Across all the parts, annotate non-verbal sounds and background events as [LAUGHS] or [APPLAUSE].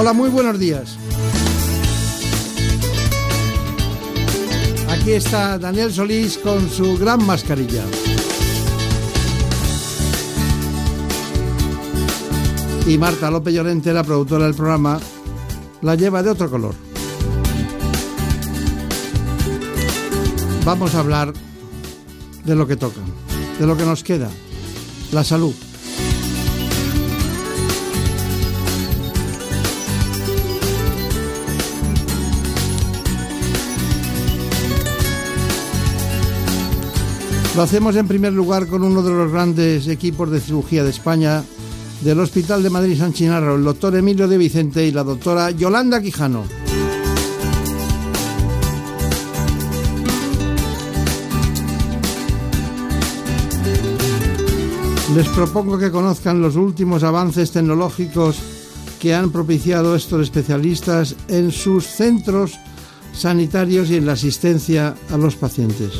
Hola, muy buenos días. Aquí está Daniel Solís con su gran mascarilla. Y Marta López Llorente, la productora del programa, la lleva de otro color. Vamos a hablar de lo que toca, de lo que nos queda, la salud. Lo hacemos en primer lugar con uno de los grandes equipos de cirugía de España del Hospital de Madrid San Chinarro, el doctor Emilio de Vicente y la doctora Yolanda Quijano. Les propongo que conozcan los últimos avances tecnológicos que han propiciado estos especialistas en sus centros sanitarios y en la asistencia a los pacientes.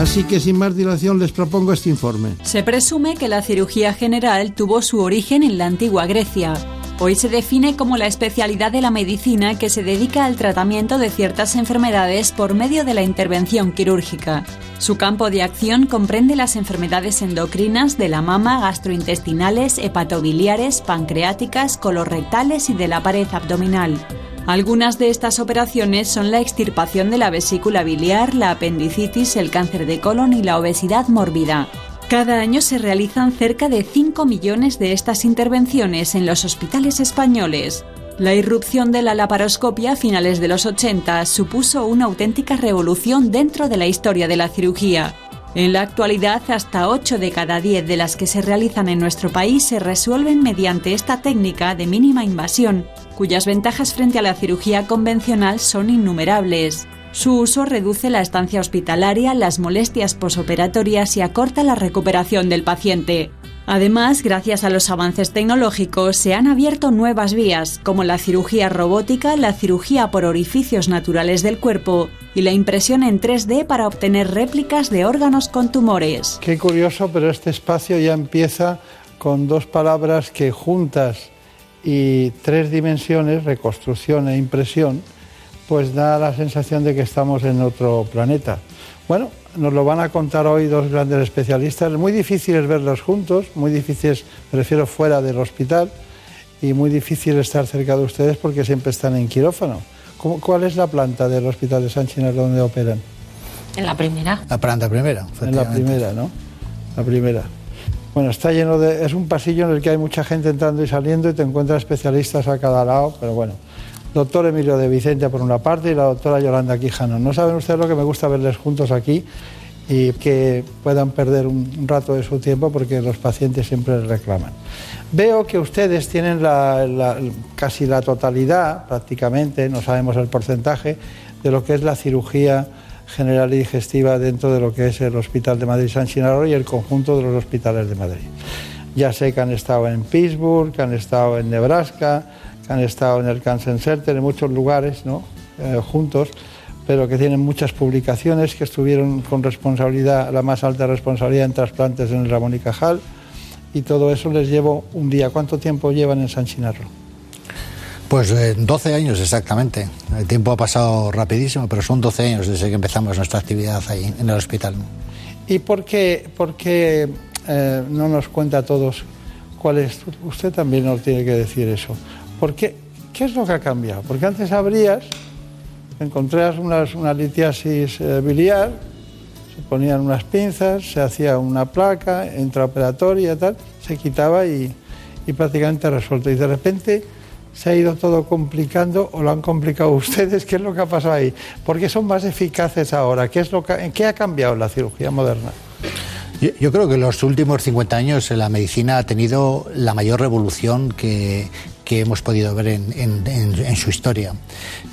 Así que sin más dilación les propongo este informe. Se presume que la cirugía general tuvo su origen en la antigua Grecia. Hoy se define como la especialidad de la medicina que se dedica al tratamiento de ciertas enfermedades por medio de la intervención quirúrgica. Su campo de acción comprende las enfermedades endocrinas de la mama, gastrointestinales, hepatobiliares, pancreáticas, colorectales y de la pared abdominal. Algunas de estas operaciones son la extirpación de la vesícula biliar, la apendicitis, el cáncer de colon y la obesidad mórbida. Cada año se realizan cerca de 5 millones de estas intervenciones en los hospitales españoles. La irrupción de la laparoscopia a finales de los 80 supuso una auténtica revolución dentro de la historia de la cirugía. En la actualidad, hasta 8 de cada 10 de las que se realizan en nuestro país se resuelven mediante esta técnica de mínima invasión, cuyas ventajas frente a la cirugía convencional son innumerables. Su uso reduce la estancia hospitalaria, las molestias posoperatorias y acorta la recuperación del paciente. Además, gracias a los avances tecnológicos, se han abierto nuevas vías, como la cirugía robótica, la cirugía por orificios naturales del cuerpo y la impresión en 3D para obtener réplicas de órganos con tumores. Qué curioso, pero este espacio ya empieza con dos palabras que juntas y tres dimensiones, reconstrucción e impresión, pues da la sensación de que estamos en otro planeta. Bueno, nos lo van a contar hoy dos grandes especialistas. Muy difícil es verlos juntos, muy difícil, me refiero fuera del hospital, y muy difícil estar cerca de ustedes porque siempre están en quirófano. ¿Cuál es la planta del Hospital de San Chinarro donde operan? En la primera. La planta primera. En la primera, ¿no? La primera. Bueno, está lleno de... Es un pasillo en el que hay mucha gente entrando y saliendo y te encuentras especialistas a cada lado, pero bueno. Doctor Emilio de Vicente por una parte y la doctora Yolanda Quijano. No saben ustedes lo que me gusta verles juntos aquí y que puedan perder un rato de su tiempo porque los pacientes siempre reclaman. Veo que ustedes tienen casi la totalidad, prácticamente, no sabemos el porcentaje, de lo que es la cirugía general y digestiva dentro de lo que es el Hospital de Madrid San Chinarro y el conjunto de los hospitales de Madrid. Ya sé que han estado en Pittsburgh, que han estado en Nebraska, que han estado en el Cancer Center, en muchos lugares ¿no? Eh, juntos, pero que tienen muchas publicaciones, que estuvieron con responsabilidad, la más alta responsabilidad en trasplantes en el Ramón y Cajal, y todo eso les llevo un día. ¿Cuánto tiempo llevan en San Chinarro? Pues 12 eh, años exactamente. El tiempo ha pasado rapidísimo, pero son 12 años desde que empezamos nuestra actividad ahí en el hospital. ¿Y por qué, por qué eh, no nos cuenta a todos cuál es? Usted también nos tiene que decir eso. ¿Por qué? ¿Qué es lo que ha cambiado? Porque antes abrías, encontrabas una litiasis eh, biliar, se ponían unas pinzas, se hacía una placa intraoperatoria tal, se quitaba y, y prácticamente resuelto. Y de repente se ha ido todo complicando o lo han complicado [LAUGHS] ustedes. ¿Qué es lo que ha pasado ahí? ¿Por qué son más eficaces ahora? ¿Qué, es lo que, ¿En qué ha cambiado la cirugía moderna? Yo, creo que en los últimos 50 años la medicina ha tenido la mayor revolución que, que hemos podido ver en, su historia.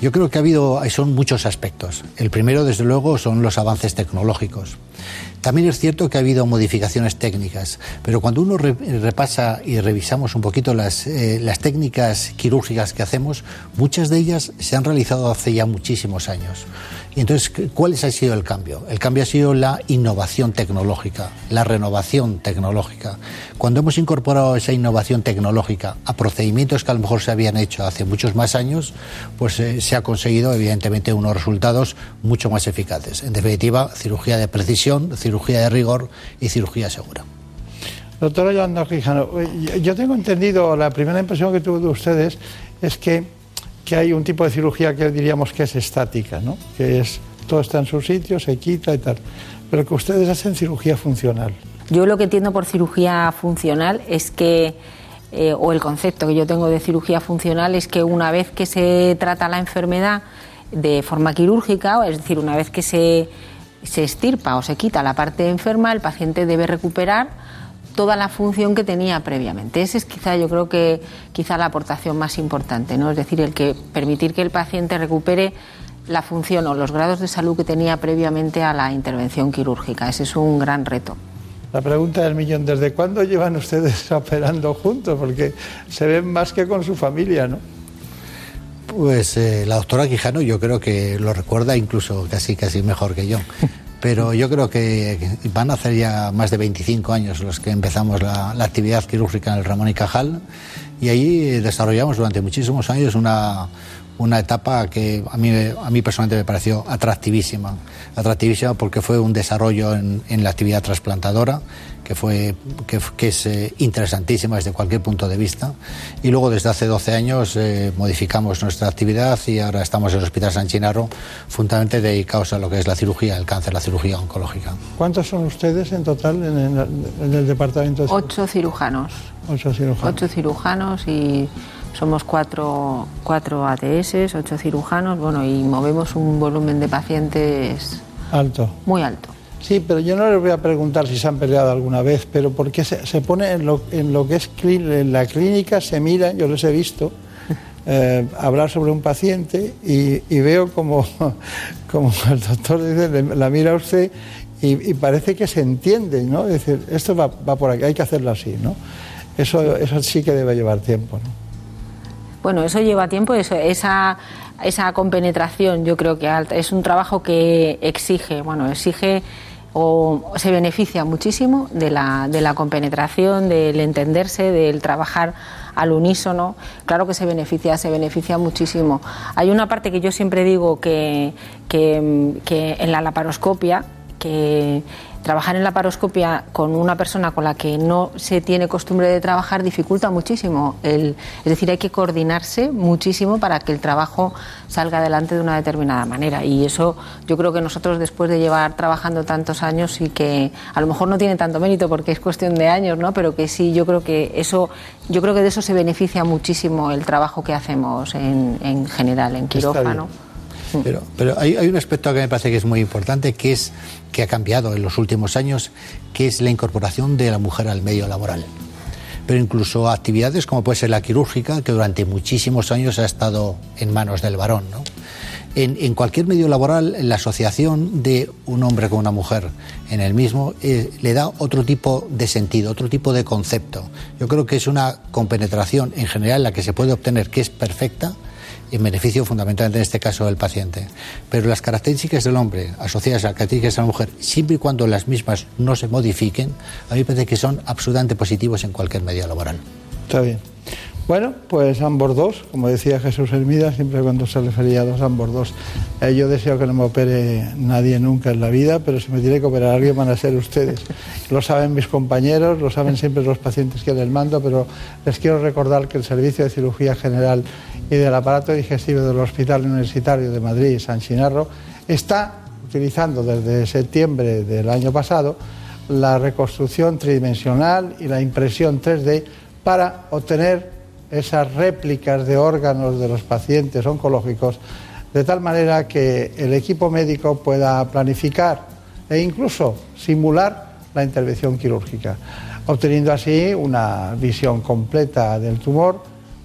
Yo creo que ha habido, son muchos aspectos. El primero, desde luego, son los avances tecnológicos. También es cierto que ha habido modificaciones técnicas, pero cuando uno repasa y revisamos un poquito eh, las técnicas quirúrgicas que hacemos, muchas de ellas se han realizado hace ya muchísimos años. Y entonces, ¿cuál ha sido el cambio? El cambio ha sido la innovación tecnológica, la renovación tecnológica. Cuando hemos incorporado esa innovación tecnológica a procedimientos que a lo mejor se habían hecho hace muchos más años, pues eh, se ha conseguido, evidentemente, unos resultados mucho más eficaces. En definitiva, cirugía de precisión, cirugía de rigor y cirugía segura. Doctora Yolanda Quijano, eh, yo tengo entendido, la primera impresión que tuve de ustedes es que que hay un tipo de cirugía que diríamos que es estática, ¿no? que es todo está en su sitio, se quita y tal, pero que ustedes hacen cirugía funcional. Yo lo que entiendo por cirugía funcional es que, eh, o el concepto que yo tengo de cirugía funcional es que una vez que se trata la enfermedad de forma quirúrgica, es decir, una vez que se, se estirpa o se quita la parte enferma, el paciente debe recuperar toda la función que tenía previamente. Esa es quizá, yo creo que quizá la aportación más importante, ¿no? Es decir, el que permitir que el paciente recupere la función o los grados de salud que tenía previamente a la intervención quirúrgica. Ese es un gran reto. La pregunta del millón, ¿desde cuándo llevan ustedes [LAUGHS] operando juntos? Porque se ven más que con su familia, ¿no? Pues eh, la doctora Quijano yo creo que lo recuerda incluso casi casi mejor que yo [LAUGHS] pero yo creo que van a hacer ya más de 25 años los que empezamos la, actividad quirúrgica en el Ramón y Cajal. Y ahí desarrollamos durante muchísimos años una, una etapa que a mí, a mí personalmente me pareció atractivísima, atractivísima porque fue un desarrollo en, en la actividad trasplantadora que, fue, que, es eh, interesantísima desde cualquier punto de vista. Y luego desde hace 12 años eh, modificamos nuestra actividad y ahora estamos en el Hospital San Chinarro fundamentalmente dedicados a lo que es la cirugía, el cáncer, la cirugía oncológica. ¿Cuántos son ustedes en total en el, departamento? De Ocho cirujanos. Ocho cirujanos. Ocho cirujanos y somos cuatro, cuatro ATS, ocho cirujanos, bueno, y movemos un volumen de pacientes alto. Muy alto. Sí, pero yo no les voy a preguntar si se han peleado alguna vez, pero porque se, se pone en lo, en lo que es en la clínica, se mira, yo les he visto, [LAUGHS] eh, hablar sobre un paciente y, veo como, [LAUGHS] como el doctor dice, la mira usted y, parece que se entiende, ¿no? Es decir, esto va, va, por aquí, hay que hacerlo así, ¿no? Eso, eso sí que debe llevar tiempo, ¿no? Bueno, eso lleva tiempo, eso, esa, esa compenetración yo creo que es un trabajo que exige, bueno, exige o se beneficia muchísimo de la, de la compenetración, del entenderse, del trabajar al unísono. Claro que se beneficia, se beneficia muchísimo. Hay una parte que yo siempre digo que, que, que en la laparoscopia, que trabajar en la paroscopia con una persona con la que no se tiene costumbre de trabajar dificulta muchísimo. es decir, hay que coordinarse muchísimo para que el trabajo salga adelante de una determinada manera. Y eso yo creo que nosotros después de llevar trabajando tantos años y que a lo mejor no tiene tanto mérito porque es cuestión de años, ¿no? Pero que sí, yo creo que eso, yo creo que de eso se beneficia muchísimo el trabajo que hacemos en, en general en quirófano. Pero, pero hay, un aspecto que me parece que es muy importante, que es que ha cambiado en los últimos años, que es la incorporación de la mujer al medio laboral. Pero incluso actividades como puede ser la quirúrgica, que durante muchísimos años ha estado en manos del varón. ¿no? En, cualquier medio laboral, la asociación de un hombre con una mujer en el mismo eh, le da otro tipo de sentido, otro tipo de concepto. Yo creo que es una compenetración en general la que se puede obtener que es perfecta en beneficio fundamentalmente en este caso del paciente. Pero las características del hombre asociadas a las características de la mujer, siempre y cuando las mismas no se modifiquen, a mí me parece que son absolutamente positivos en cualquier medio laboral. Está bien. Bueno, pues ambos dos, como decía Jesús Hermida, siempre cuando se refería a dos, ambos dos. Eh, yo deseo que no me opere nadie nunca en la vida, pero si me tiene que operar alguien van a ser ustedes. [LAUGHS] Lo saben mis compañeros, lo saben siempre los pacientes que les mando, pero les quiero recordar que el Servicio de Cirugía General y del Aparato Digestivo del Hospital Universitario de Madrid, San Chinarro, está utilizando desde septiembre del año pasado la reconstrucción tridimensional y la impresión 3D para obtener esas réplicas de órganos de los pacientes oncológicos de tal manera que el equipo médico pueda planificar e incluso simular la intervención quirúrgica, obteniendo así una visión completa del tumor,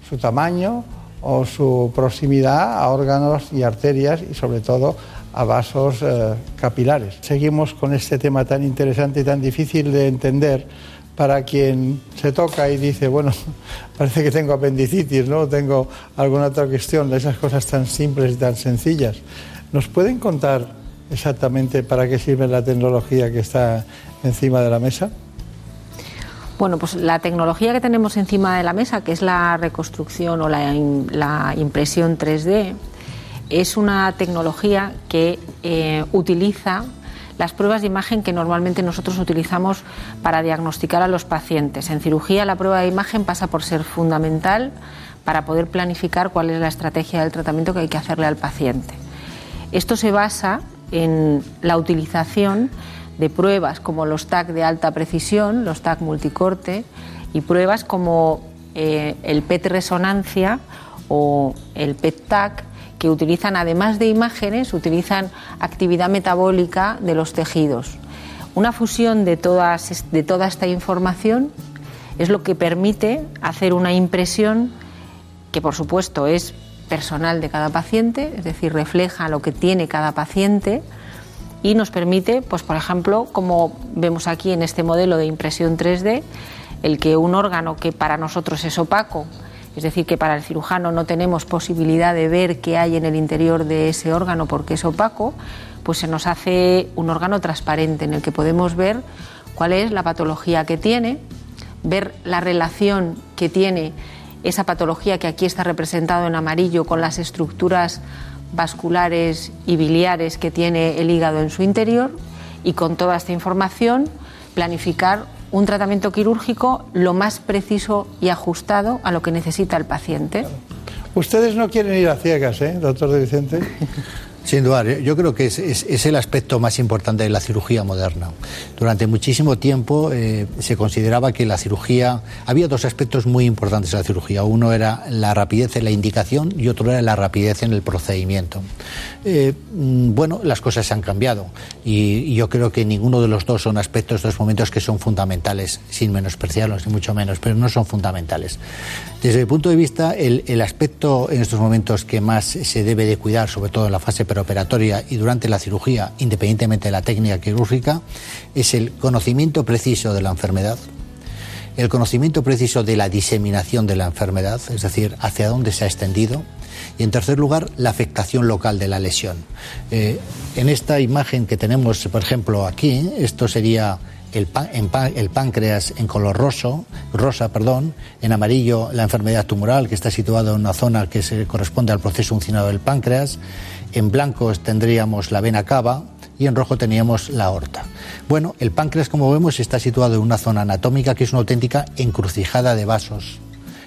su tamaño o su proximidad a órganos y arterias y sobre todo a vasos eh, capilares. Seguimos con este tema tan interesante y tan difícil de entender para quien se toca y dice, bueno, [LAUGHS] parece que tengo apendicitis, ¿no? Tengo alguna otra cuestión, esas cosas tan simples y tan sencillas. ¿Nos pueden contar exactamente para qué sirve la tecnología que está encima de la mesa? Bueno, pues la tecnología que tenemos encima de la mesa, que es la reconstrucción o la, impresión 3D, es una tecnología que eh, utiliza las pruebas de imagen que normalmente nosotros utilizamos para diagnosticar a los pacientes. En cirugía la prueba de imagen pasa por ser fundamental para poder planificar cuál es la estrategia del tratamiento que hay que hacerle al paciente. Esto se basa en la utilización de pruebas como los TAC de alta precisión, los TAC multicorte y pruebas como eh, el PET resonancia o el PET TAC que utilizan, además de imágenes, utilizan actividad metabólica de los tejidos. Una fusión de, todas, de toda esta información es lo que permite hacer una impresión que, por supuesto, es personal de cada paciente, es decir, refleja lo que tiene cada paciente y nos permite, pues, por ejemplo, como vemos aquí en este modelo de impresión 3D, el que un órgano que para nosotros es opaco, es decir, que para el cirujano no tenemos posibilidad de ver qué hay en el interior de ese órgano porque es opaco, pues se nos hace un órgano transparente en el que podemos ver cuál es la patología que tiene, ver la relación que tiene esa patología que aquí está representado en amarillo con las estructuras vasculares y biliares que tiene el hígado en su interior y con toda esta información planificar un tratamiento quirúrgico lo más preciso y ajustado a lo que necesita el paciente. Ustedes no quieren ir a ciegas, ¿eh, doctor de Vicente? [LAUGHS] Sin duda, yo creo que es, el aspecto más importante de la cirugía moderna. Durante muchísimo tiempo eh, se consideraba que la cirugía. Había dos aspectos muy importantes de la cirugía. Uno era la rapidez en la indicación y otro era la rapidez en el procedimiento. Eh, mm, bueno, las cosas han cambiado y, yo creo que ninguno de los dos son aspectos, dos momentos que son fundamentales, sin menospreciarlos, ni mucho menos, pero no son fundamentales. Desde mi punto de vista, el, el aspecto en estos momentos que más se debe de cuidar, sobre todo en la fase operatoria y durante la cirugía, independientemente de la técnica quirúrgica, es el conocimiento preciso de la enfermedad, el conocimiento preciso de la diseminación de la enfermedad, es decir, hacia dónde se ha extendido, y en tercer lugar, la afectación local de la lesión. Eh, en esta imagen que tenemos, por ejemplo, aquí, esto sería el, el, páncreas en color roso, rosa, perdón, en amarillo la enfermedad tumoral que está situada en una zona que se corresponde al proceso uncinado del páncreas, en blanco tendríamos la vena cava y en rojo teníamos la aorta. Bueno, el páncreas, como vemos, está situado en una zona anatómica que es una auténtica encrucijada de vasos.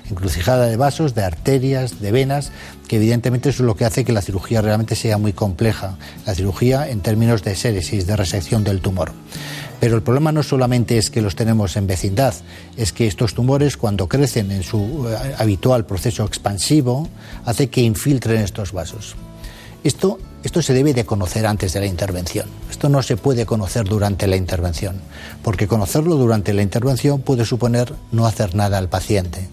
Encrucijada de vasos, de arterias, de venas, que evidentemente eso es lo que hace que la cirugía realmente sea muy compleja. La cirugía en términos de séresis, de resección del tumor. Pero el problema no solamente es que los tenemos en vecindad, es que estos tumores cuando crecen en su eh, habitual proceso expansivo hace que infiltren estos vasos. Esto, esto se debe de conocer antes de la intervención. Esto no se puede conocer durante la intervención, porque conocerlo durante la intervención puede suponer no hacer nada al paciente.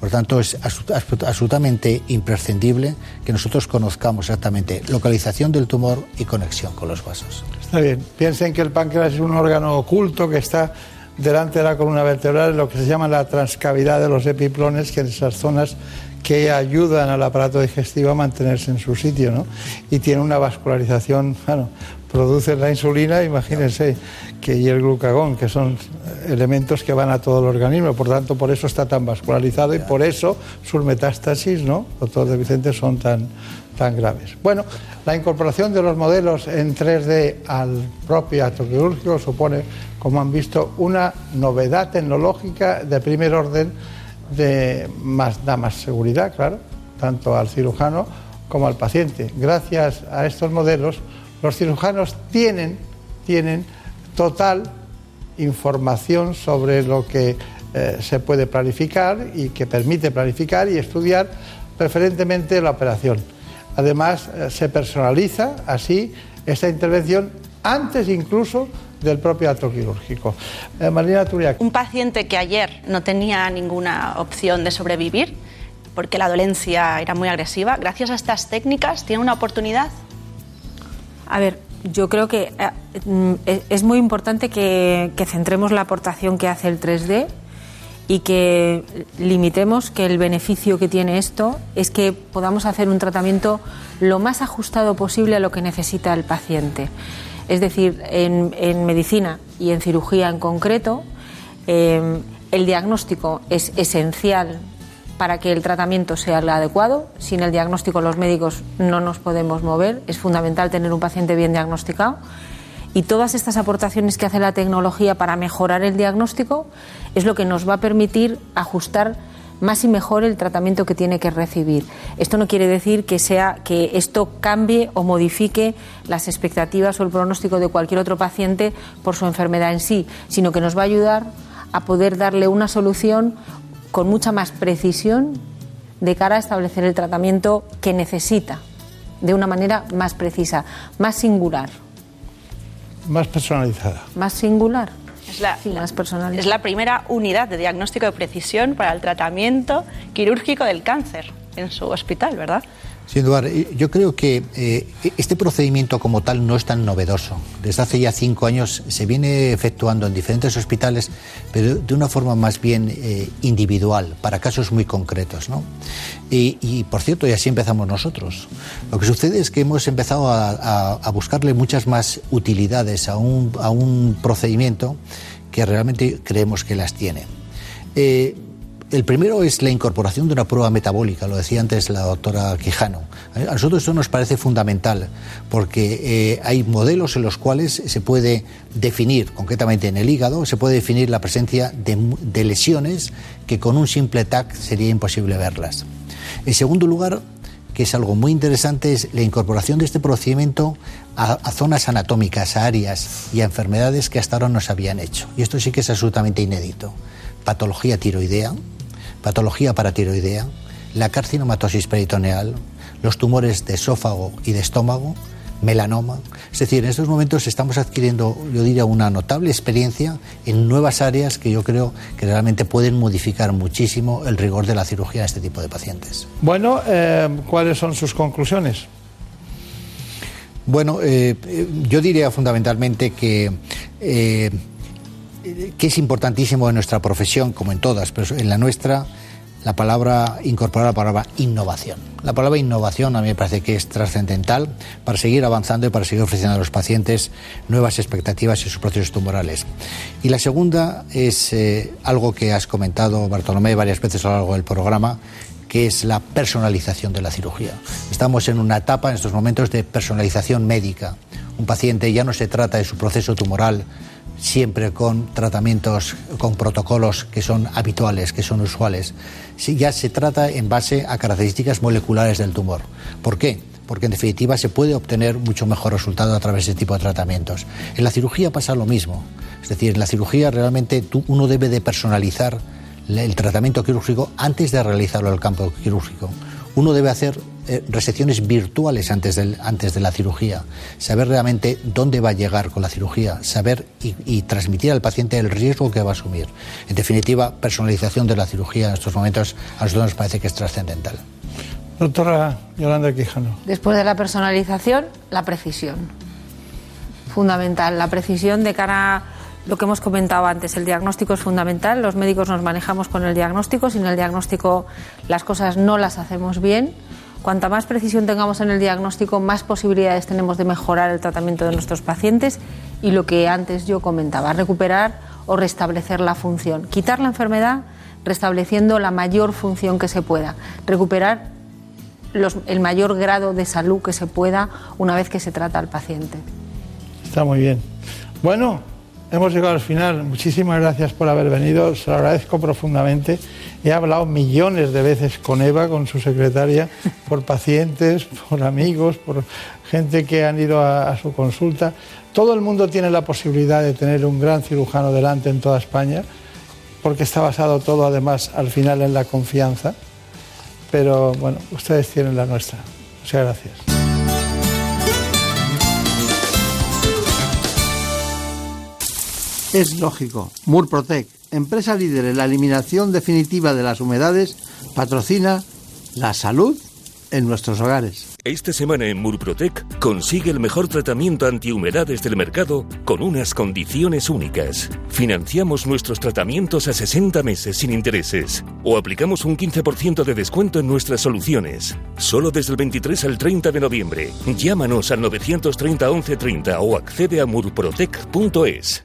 Por tanto, es absolutamente imprescindible que nosotros conozcamos exactamente localización del tumor y conexión con los vasos. Está bien. Piensen que el páncreas es un órgano oculto que está delante de la columna vertebral, lo que se llama la transcavidad de los epiplones, que en esas zonas que ayudan al aparato digestivo a mantenerse en su sitio, ¿no? Y tiene una vascularización, bueno, produce la insulina, imagínense, que, y el glucagón, que son elementos que van a todo el organismo, por tanto, por eso está tan vascularizado y por eso sus metástasis, ¿no? Doctor de Vicente, son tan, tan graves. Bueno, la incorporación de los modelos en 3D al propio acto quirúrgico supone, como han visto, una novedad tecnológica de primer orden de más, da más seguridad, claro, tanto al cirujano como al paciente. Gracias a estos modelos, los cirujanos tienen, tienen total información sobre lo que eh, se puede planificar y que permite planificar y estudiar preferentemente la operación. Además, eh, se personaliza así esta intervención antes incluso del propio acto quirúrgico. Eh, Turiak. Un paciente que ayer no tenía ninguna opción de sobrevivir porque la dolencia era muy agresiva, gracias a estas técnicas tiene una oportunidad. A ver, yo creo que eh, mm, es muy importante que, que centremos la aportación que hace el 3D y que limitemos que el beneficio que tiene esto es que podamos hacer un tratamiento lo más ajustado posible a lo que necesita el paciente. Es decir, en, medicina y en cirugía en concreto, em, el diagnóstico es esencial para que el tratamiento sea el adecuado. Sin el diagnóstico los médicos no nos podemos mover. Es fundamental tener un paciente bien diagnosticado. Y todas estas aportaciones que hace la tecnología para mejorar el diagnóstico es lo que nos va a permitir ajustar más y mejor el tratamiento que tiene que recibir. Esto no quiere decir que sea que esto cambie o modifique las expectativas o el pronóstico de cualquier otro paciente por su enfermedad en sí, sino que nos va a ayudar a poder darle una solución con mucha más precisión de cara a establecer el tratamiento que necesita de una manera más precisa, más singular. Más personalizada. Más singular. Es la, más personalizada. Es la primera unidad de diagnóstico de precisión para el tratamiento quirúrgico del cáncer en su hospital, ¿verdad? Sin duda, yo creo que eh, este procedimiento como tal no es tan novedoso. Desde hace ya cinco años se viene efectuando en diferentes hospitales, pero de una forma más bien eh, individual, para casos muy concretos. ¿no? Y, por cierto, y así empezamos nosotros. Lo que sucede es que hemos empezado a, buscarle muchas más utilidades a un, a un, procedimiento que realmente creemos que las tiene. Eh, el primero es la incorporación de una prueba metabólica, lo decía antes la doctora Quijano. A nosotros esto nos parece fundamental porque eh, hay modelos en los cuales se puede definir, concretamente en el hígado, se puede definir la presencia de, lesiones que con un simple TAC sería imposible verlas. En segundo lugar, que es algo muy interesante, es la incorporación de este procedimiento a, a, zonas anatómicas, a áreas y a enfermedades que hasta ahora no se habían hecho. Y esto sí que es absolutamente inédito. Patología tiroidea, patología paratiroidea, la carcinomatosis peritoneal, los tumores de esófago y de estómago, melanoma. Es decir, en estos momentos estamos adquiriendo, yo diría, una notable experiencia en nuevas áreas que yo creo que realmente pueden modificar muchísimo el rigor de la cirugía en este tipo de pacientes. Bueno, eh, ¿cuáles son sus conclusiones? Bueno, eh, yo diría fundamentalmente que eh, que es importantísimo en nuestra profesión, como en todas, pero en la nuestra, la palabra, incorporar la palabra innovación. La palabra innovación a mí me parece que es trascendental para seguir avanzando y para seguir ofreciendo a los pacientes nuevas expectativas en sus procesos tumorales. Y la segunda es eh, algo que has comentado, Bartolomé, varias veces a lo largo del programa, que es la personalización de la cirugía. Estamos en una etapa en estos momentos de personalización médica. Un paciente ya no se trata de su proceso tumoral siempre con tratamientos, con protocolos que son habituales, que son usuales. ya se trata en base a características moleculares del tumor. ¿Por qué? Porque en definitiva se puede obtener mucho mejor resultado a través de este tipo de tratamientos. En la cirugía pasa lo mismo. Es decir, en la cirugía realmente uno debe de personalizar el tratamiento quirúrgico antes de realizarlo al campo quirúrgico. Uno debe hacer eh, resecciones virtuales antes, del, antes de la cirugía, saber realmente dónde va a llegar con la cirugía, saber y, transmitir al paciente el riesgo que va a asumir. En definitiva, personalización de la cirugía en estos momentos a nosotros nos parece que es trascendental. Doctora Yolanda Quijano. Después de la personalización, la precisión. Fundamental, la precisión de cara a lo que hemos comentado antes, el diagnóstico es fundamental, los médicos nos manejamos con el diagnóstico, sin el diagnóstico las cosas no las hacemos bien Cuanta más precisión tengamos en el diagnóstico, más posibilidades tenemos de mejorar el tratamiento de nuestros pacientes y lo que antes yo comentaba, recuperar o restablecer la función. Quitar la enfermedad restableciendo la mayor función que se pueda. Recuperar el mayor grado de salud que se pueda una vez que se trata al paciente. Está muy bien. Bueno, hemos llegado al final. Muchísimas gracias por haber venido. Se lo agradezco profundamente. He hablado millones de veces con Eva, con su secretaria, por pacientes, por amigos, por gente que han ido a, su consulta. Todo el mundo tiene la posibilidad de tener un gran cirujano delante en toda España porque está basado todo además al final en la confianza. Pero bueno, ustedes tienen la nuestra. Muchas gracias. Es lógico. Murprotec, empresa líder en la eliminación definitiva de las humedades, patrocina la salud en nuestros hogares. Esta semana en Murprotec consigue el mejor tratamiento antihumedades del mercado con unas condiciones únicas. Financiamos nuestros tratamientos a 60 meses sin intereses o aplicamos un 15% de descuento en nuestras soluciones. Solo desde el 23 al 30 de noviembre. Llámanos al 930 1130 o accede a murprotec.es.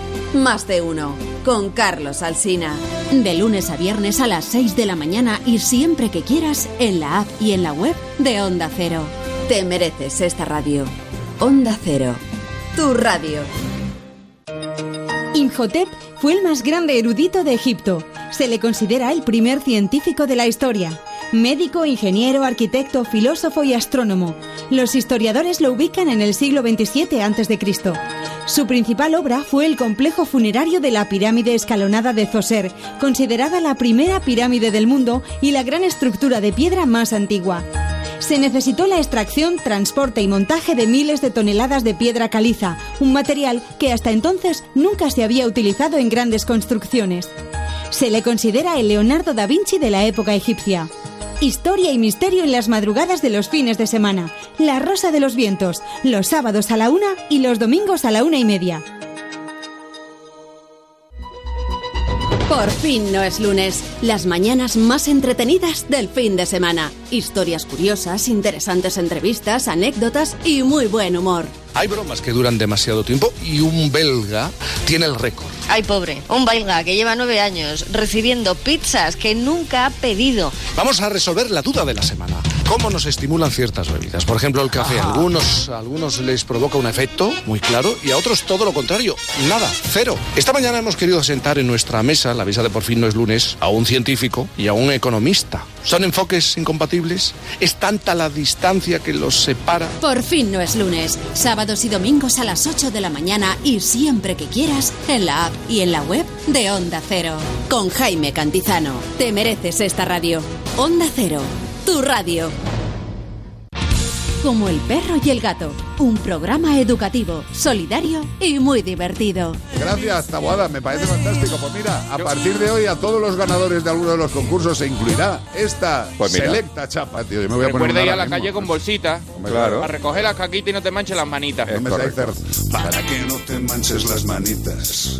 Más de uno, con Carlos Alsina. De lunes a viernes a las 6 de la mañana y siempre que quieras en la app y en la web de Onda Cero. Te mereces esta radio. Onda Cero, tu radio. Imhotep fue el más grande erudito de Egipto. Se le considera el primer científico de la historia. Médico, ingeniero, arquitecto, filósofo y astrónomo. Los historiadores lo ubican en el siglo XXVII a.C. Su principal obra fue el complejo funerario de la pirámide escalonada de Zoser, considerada la primera pirámide del mundo y la gran estructura de piedra más antigua. Se necesitó la extracción, transporte y montaje de miles de toneladas de piedra caliza, un material que hasta entonces nunca se había utilizado en grandes construcciones. Se le considera el Leonardo da Vinci de la época egipcia. Historia y misterio en las madrugadas de los fines de semana. La Rosa de los Vientos, los sábados a la una y los domingos a la una y media. Por fin no es lunes. Las mañanas más entretenidas del fin de semana. Historias curiosas, interesantes entrevistas, anécdotas y muy buen humor. Hay bromas que duran demasiado tiempo y un belga tiene el récord. Ay, pobre, un belga que lleva nueve años recibiendo pizzas que nunca ha pedido. Vamos a resolver la duda de la semana. ¿Cómo nos estimulan ciertas bebidas? Por ejemplo, el café. A algunos, a algunos les provoca un efecto muy claro y a otros todo lo contrario. Nada, cero. Esta mañana hemos querido sentar en nuestra mesa, la mesa de por fin no es lunes, a un científico y a un economista. ¿Son enfoques incompatibles? ¿Es tanta la distancia que los separa? Por fin no es lunes. Sábados y domingos a las 8 de la mañana y siempre que quieras en la app y en la web de Onda Cero. Con Jaime Cantizano. Te mereces esta radio. Onda Cero. Tu radio. Como el perro y el gato. Un programa educativo, solidario y muy divertido. Gracias, Taboada, me parece fantástico. Pues mira, a partir de hoy a todos los ganadores de alguno de los concursos se incluirá esta Pues selecta chapa, tío. Yo me voy a poner Recuerda ir a la mismo. calle con bolsita. Claro. A recoger las caquitas y no te manches las manitas. Para que no te manches las manitas.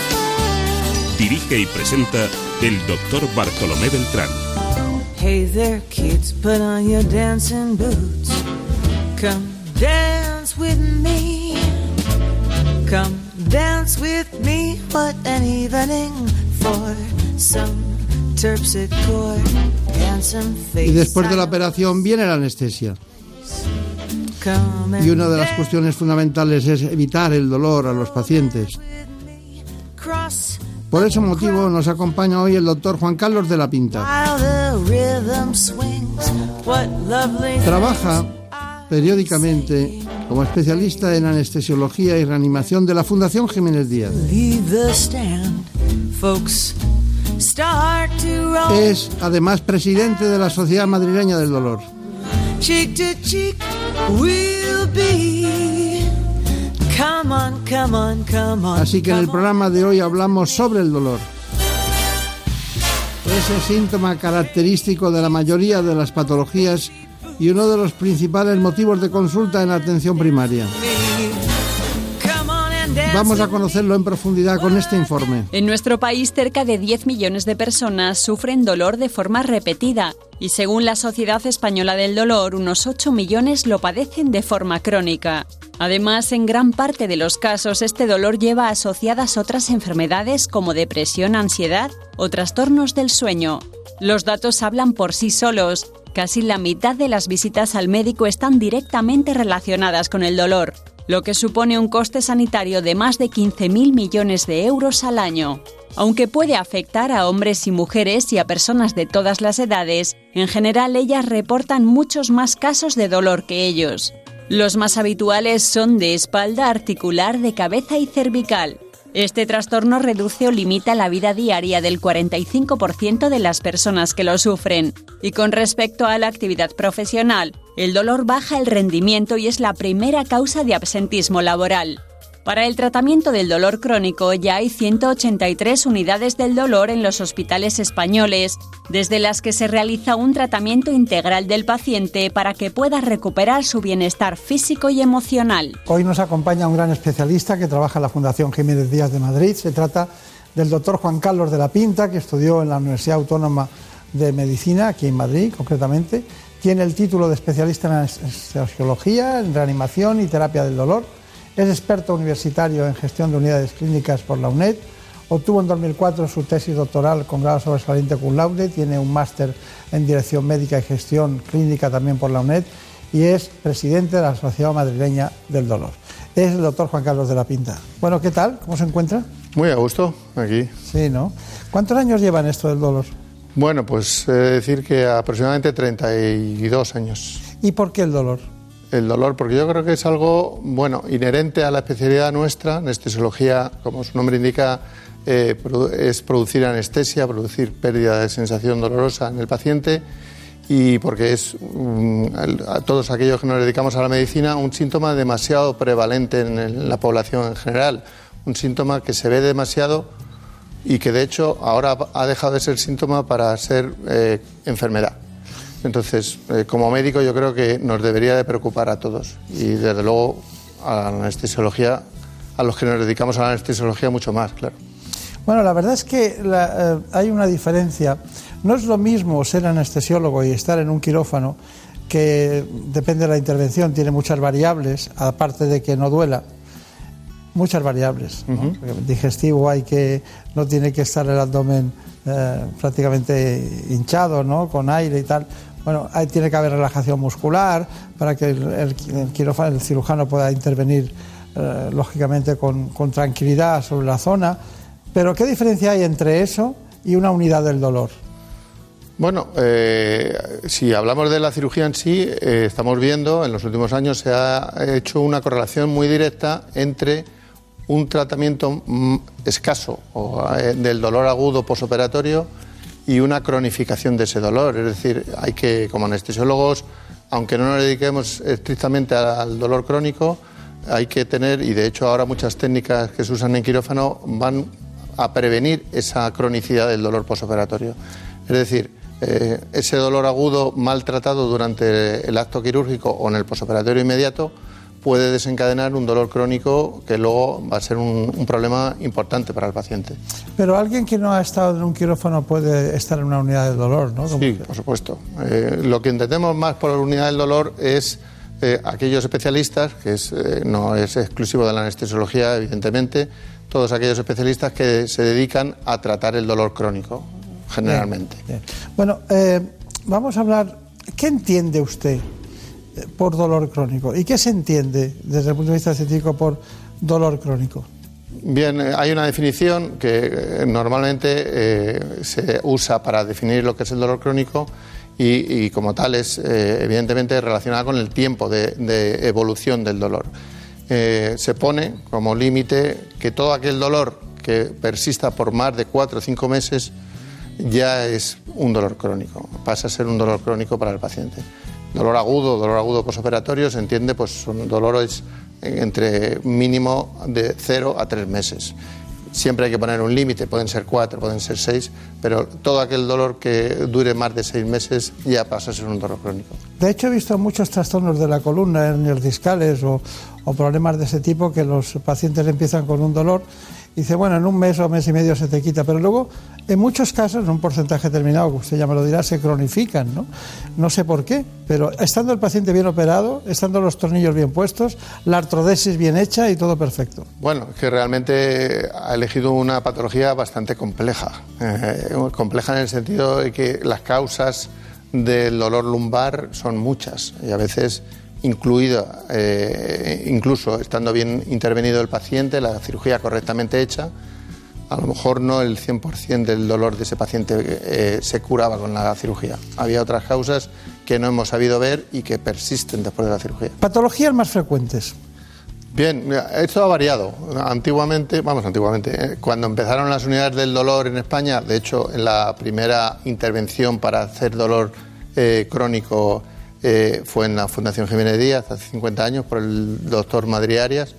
Dirige y presenta el doctor Bartolomé Beltrán. Hey there, kids, put on your dancing boots. Come dance with me. Come dance with me. What an evening for some terpsichore and some face. Y después de la operación viene la anestesia. Y una de las cuestiones fundamentales es evitar el dolor a los pacientes. Por ese motivo nos acompaña hoy el doctor Juan Carlos de la Pinta. Trabaja periódicamente como especialista en anestesiología y reanimación de la Fundación Jiménez Díaz. Es además presidente de la Sociedad Madrileña del Dolor. Come on, come on, come on. Así que en el programa de hoy hablamos sobre el dolor. Ese síntoma característico de la mayoría de las patologías y uno de los principales motivos de consulta en la atención primaria. Vamos a conocerlo en profundidad con este informe. En nuestro país, cerca de 10 millones de personas sufren dolor de forma repetida y según la Sociedad Española del Dolor, unos 8 millones lo padecen de forma crónica. Además, en gran parte de los casos, este dolor lleva asociadas otras enfermedades como depresión, ansiedad o trastornos del sueño. Los datos hablan por sí solos. Casi la mitad de las visitas al médico están directamente relacionadas con el dolor, lo que supone un coste sanitario de más de 15.000 millones de euros al año. Aunque puede afectar a hombres y mujeres y a personas de todas las edades, en general ellas reportan muchos más casos de dolor que ellos. Los más habituales son de espalda, articular, de cabeza y cervical. Este trastorno reduce o limita la vida diaria del 45% de las personas que lo sufren. Y con respecto a la actividad profesional, el dolor baja el rendimiento y es la primera causa de absentismo laboral. Para el tratamiento del dolor crónico ya hay 183 unidades del dolor en los hospitales españoles, desde las que se realiza un tratamiento integral del paciente para que pueda recuperar su bienestar físico y emocional. Hoy nos acompaña un gran especialista que trabaja en la Fundación Jiménez Díaz de Madrid. Se trata del doctor Juan Carlos de la Pinta, que estudió en la Universidad Autónoma de Medicina, aquí en Madrid concretamente. Tiene el título de especialista en anestesiología, en reanimación y terapia del dolor. Es experto universitario en gestión de unidades clínicas por la UNED. Obtuvo en 2004 su tesis doctoral con grado sobresaliente cum laude. Tiene un máster en dirección médica y gestión clínica también por la UNED y es presidente de la Sociedad Madrileña del Dolor. Es el doctor Juan Carlos de la Pinta. Bueno, ¿qué tal? ¿Cómo se encuentra? Muy a gusto, aquí. Sí, ¿no? ¿Cuántos años lleva en esto del dolor? Bueno, pues he de decir que aproximadamente 32 años. ¿Y por qué el dolor? El dolor, porque yo creo que es algo, bueno, inherente a la especialidad nuestra, anestesiología, como su nombre indica, eh, es producir anestesia, producir pérdida de sensación dolorosa en el paciente y porque es, mm, a todos aquellos que nos dedicamos a la medicina, un síntoma demasiado prevalente en la población en general, un síntoma que se ve demasiado y que de hecho ahora ha dejado de ser síntoma para ser eh, enfermedad. Entonces, eh, como médico yo creo que nos debería de preocupar a todos y desde luego a la anestesiología, a los que nos dedicamos a la anestesiología mucho más, claro. Bueno, la verdad es que la- eh, hay una diferencia. No es lo mismo ser anestesiólogo y estar en un quirófano, que depende de la intervención, tiene muchas variables, aparte de que no duela, muchas variables. ¿no? Digestivo hay que, no tiene que estar el abdomen eh, prácticamente hinchado, ¿no? Con aire y tal. Bueno, ahí tiene que haber relajación muscular para que el, quirófano, el cirujano pueda intervenir eh, lógicamente con, tranquilidad sobre la zona. Pero ¿qué diferencia hay entre eso y una unidad del dolor? Bueno, eh, si hablamos de la cirugía en sí, eh, estamos viendo, en los últimos años se ha hecho una correlación muy directa entre un tratamiento escaso del dolor agudo posoperatorio y una cronificación de ese dolor. Es decir, hay que, como anestesiólogos, aunque no nos dediquemos estrictamente al dolor crónico, hay que tener, y de hecho ahora muchas técnicas que se usan en quirófano van a prevenir esa cronicidad del dolor posoperatorio. Es decir, eh, ese dolor agudo maltratado durante el acto quirúrgico o en el posoperatorio inmediato puede desencadenar un dolor crónico que luego va a ser un, un problema importante para el paciente. Pero alguien que no ha estado en un quirófano puede estar en una unidad del dolor, ¿no? Sí, por supuesto. Eh, lo que entendemos más por la unidad del dolor es eh, aquellos especialistas, que es, eh, no es exclusivo de la anestesiología, evidentemente, todos aquellos especialistas que se dedican a tratar el dolor crónico, generalmente. Bien. Bueno, vamos a hablar, ¿qué entiende usted por dolor crónico? ¿Y qué se entiende desde el punto de vista científico por dolor crónico? Bien, eh, hay una definición que eh, normalmente eh, se usa para definir lo que es el dolor crónico y, como tal es evidentemente relacionada con el tiempo de, evolución del dolor. Se pone como límite que todo aquel dolor que persista por más de cuatro o cinco meses ya es un dolor crónico, pasa a ser un dolor crónico para el paciente. Dolor agudo, dolor agudo posoperatorio se entiende pues son dolores entre mínimo de 0 a 3 meses. Siempre hay que poner un límite, pueden ser 4, pueden ser 6, pero todo aquel dolor que dure más de 6 meses ya pasa a ser un dolor crónico. De hecho, he visto muchos trastornos de la columna, hernias discales o, problemas de ese tipo que los pacientes empiezan con un dolor dice, bueno, en un mes o mes y medio se te quita, pero luego, en muchos casos, en un porcentaje determinado, usted ya me lo dirá, se cronifican, ¿no? No sé por qué, pero estando el paciente bien operado, estando los tornillos bien puestos, la artrodesis bien hecha y todo perfecto. Bueno, que realmente ha elegido una patología bastante compleja. Eh, compleja en el sentido de que las causas del dolor lumbar son muchas y a veces incluida, eh, incluso estando bien intervenido el paciente, la cirugía correctamente hecha, a lo mejor no el 100% del dolor de ese paciente eh, se curaba con la cirugía. Había otras causas que no hemos sabido ver y que persisten después de la cirugía. Patologías más frecuentes. Bien, esto ha variado. Antiguamente, vamos, antiguamente, eh, cuando empezaron las unidades del dolor en España, de hecho, en la primera intervención para hacer dolor eh, crónico eh, fue en la Fundación Jiménez Díaz, hace 50 años, por el doctor Madrid Arias.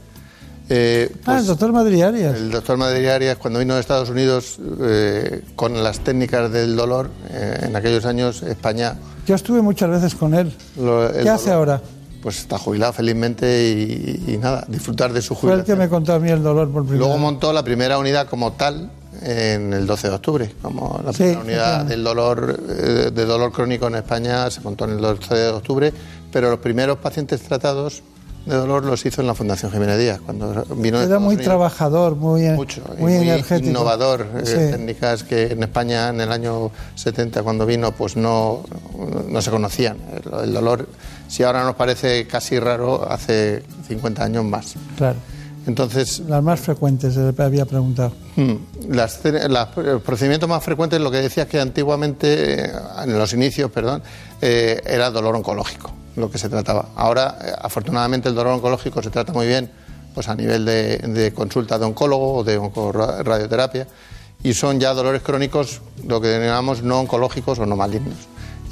Eh, ah, el doctor Madrid Arias. el doctor Madrid Arias, cuando vino de Estados Unidos eh, con las técnicas del dolor, eh, en aquellos años España... Yo estuve muchas veces con él. lo- ¿Qué hace dolor- ahora? Pues está jubilado felizmente y, y nada, disfrutar de su Fue el jubilación. que me contó a mí el dolor por primera Luego montó la primera unidad como tal en el 12 de octubre, como la Sí, primera unidad efectivamente. del dolor eh, de dolor crónico en España se montó en el 12 de octubre, pero los primeros pacientes tratados de dolor los hizo en la Fundación Jiménez Díaz cuando vino Era muy Unidos. trabajador, muy, y muy, energético. innovador, eh, Sí. técnicas que en España en el año 70 cuando vino pues no, no se conocían. El, el dolor, si ahora nos parece casi raro, hace 50 años más. Claro. Entonces, Las más frecuentes, eh, había preguntado. Hmm. Las, las- los procedimientos más frecuentes, lo que decía es que antiguamente, eh, en los inicios, perdón, eh, era dolor oncológico lo que se trataba. Ahora, eh, afortunadamente, el dolor oncológico se trata muy bien pues a nivel de, de consulta de oncólogo o de oncorradioterapia y son ya dolores crónicos, lo que denominamos no oncológicos o no malignos.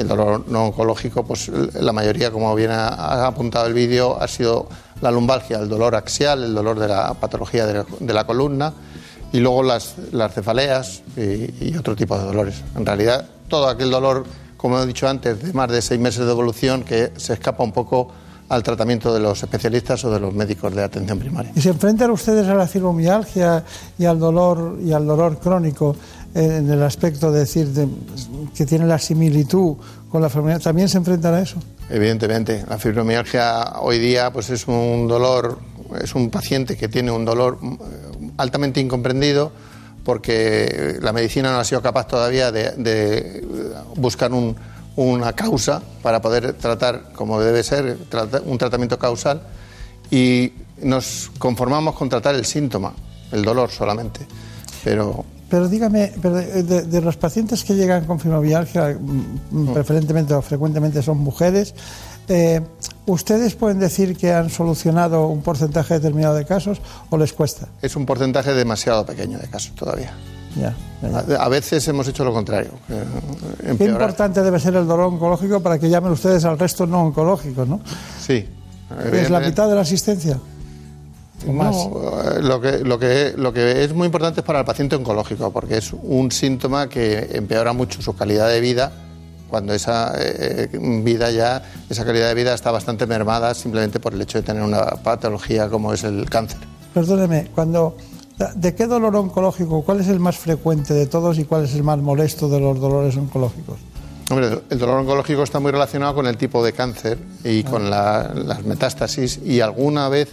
El dolor no oncológico, pues la mayoría, como bien ha, apuntado el vídeo, ha sido la lumbalgia, el dolor axial, el dolor de la patología de la, columna y luego las, las cefaleas y, y otro tipo de dolores. En realidad, todo aquel dolor, como he dicho antes, de más de seis meses de evolución que se escapa un poco al tratamiento de los especialistas o de los médicos de atención primaria. ¿Y se enfrentan ustedes a la fibromialgia y al dolor y al dolor crónico en el aspecto de decir de- que tiene la similitud con la fibromialgia? ¿También se enfrentan a eso? Evidentemente, la fibromialgia hoy día pues es un dolor, es un paciente que tiene un dolor mm, altamente incomprendido porque la medicina no ha sido capaz todavía de, buscar un- una causa para poder tratar como debe ser, un tratamiento causal y nos conformamos con tratar el síntoma, el dolor solamente. Pero Pero dígame, pero de, los pacientes que llegan con fibromialgia, mm, preferentemente o frecuentemente son mujeres, eh, ¿ustedes pueden decir que han solucionado un porcentaje determinado de casos o les cuesta? es un porcentaje demasiado pequeño de casos todavía. Ya. A, a veces hemos hecho lo contrario. eh, Qué importante debe ser el dolor oncológico para que llamen ustedes al resto no oncológico, ¿no? Sí. Es la mitad de la asistencia. ¿O más? No, eh, lo que, lo, que, lo que es muy importante es para el paciente oncológico, porque es un síntoma que empeora mucho su calidad de vida cuando esa eh, vida ya, esa calidad de vida está bastante mermada simplemente por el hecho de tener una patología como es el cáncer. Perdóneme, cuando ¿de qué dolor oncológico? ¿Cuál es el más frecuente de todos y cuál es el más molesto de los dolores oncológicos? Hombre, el dolor oncológico está muy relacionado con el tipo de cáncer y con la- las metástasis y alguna vez,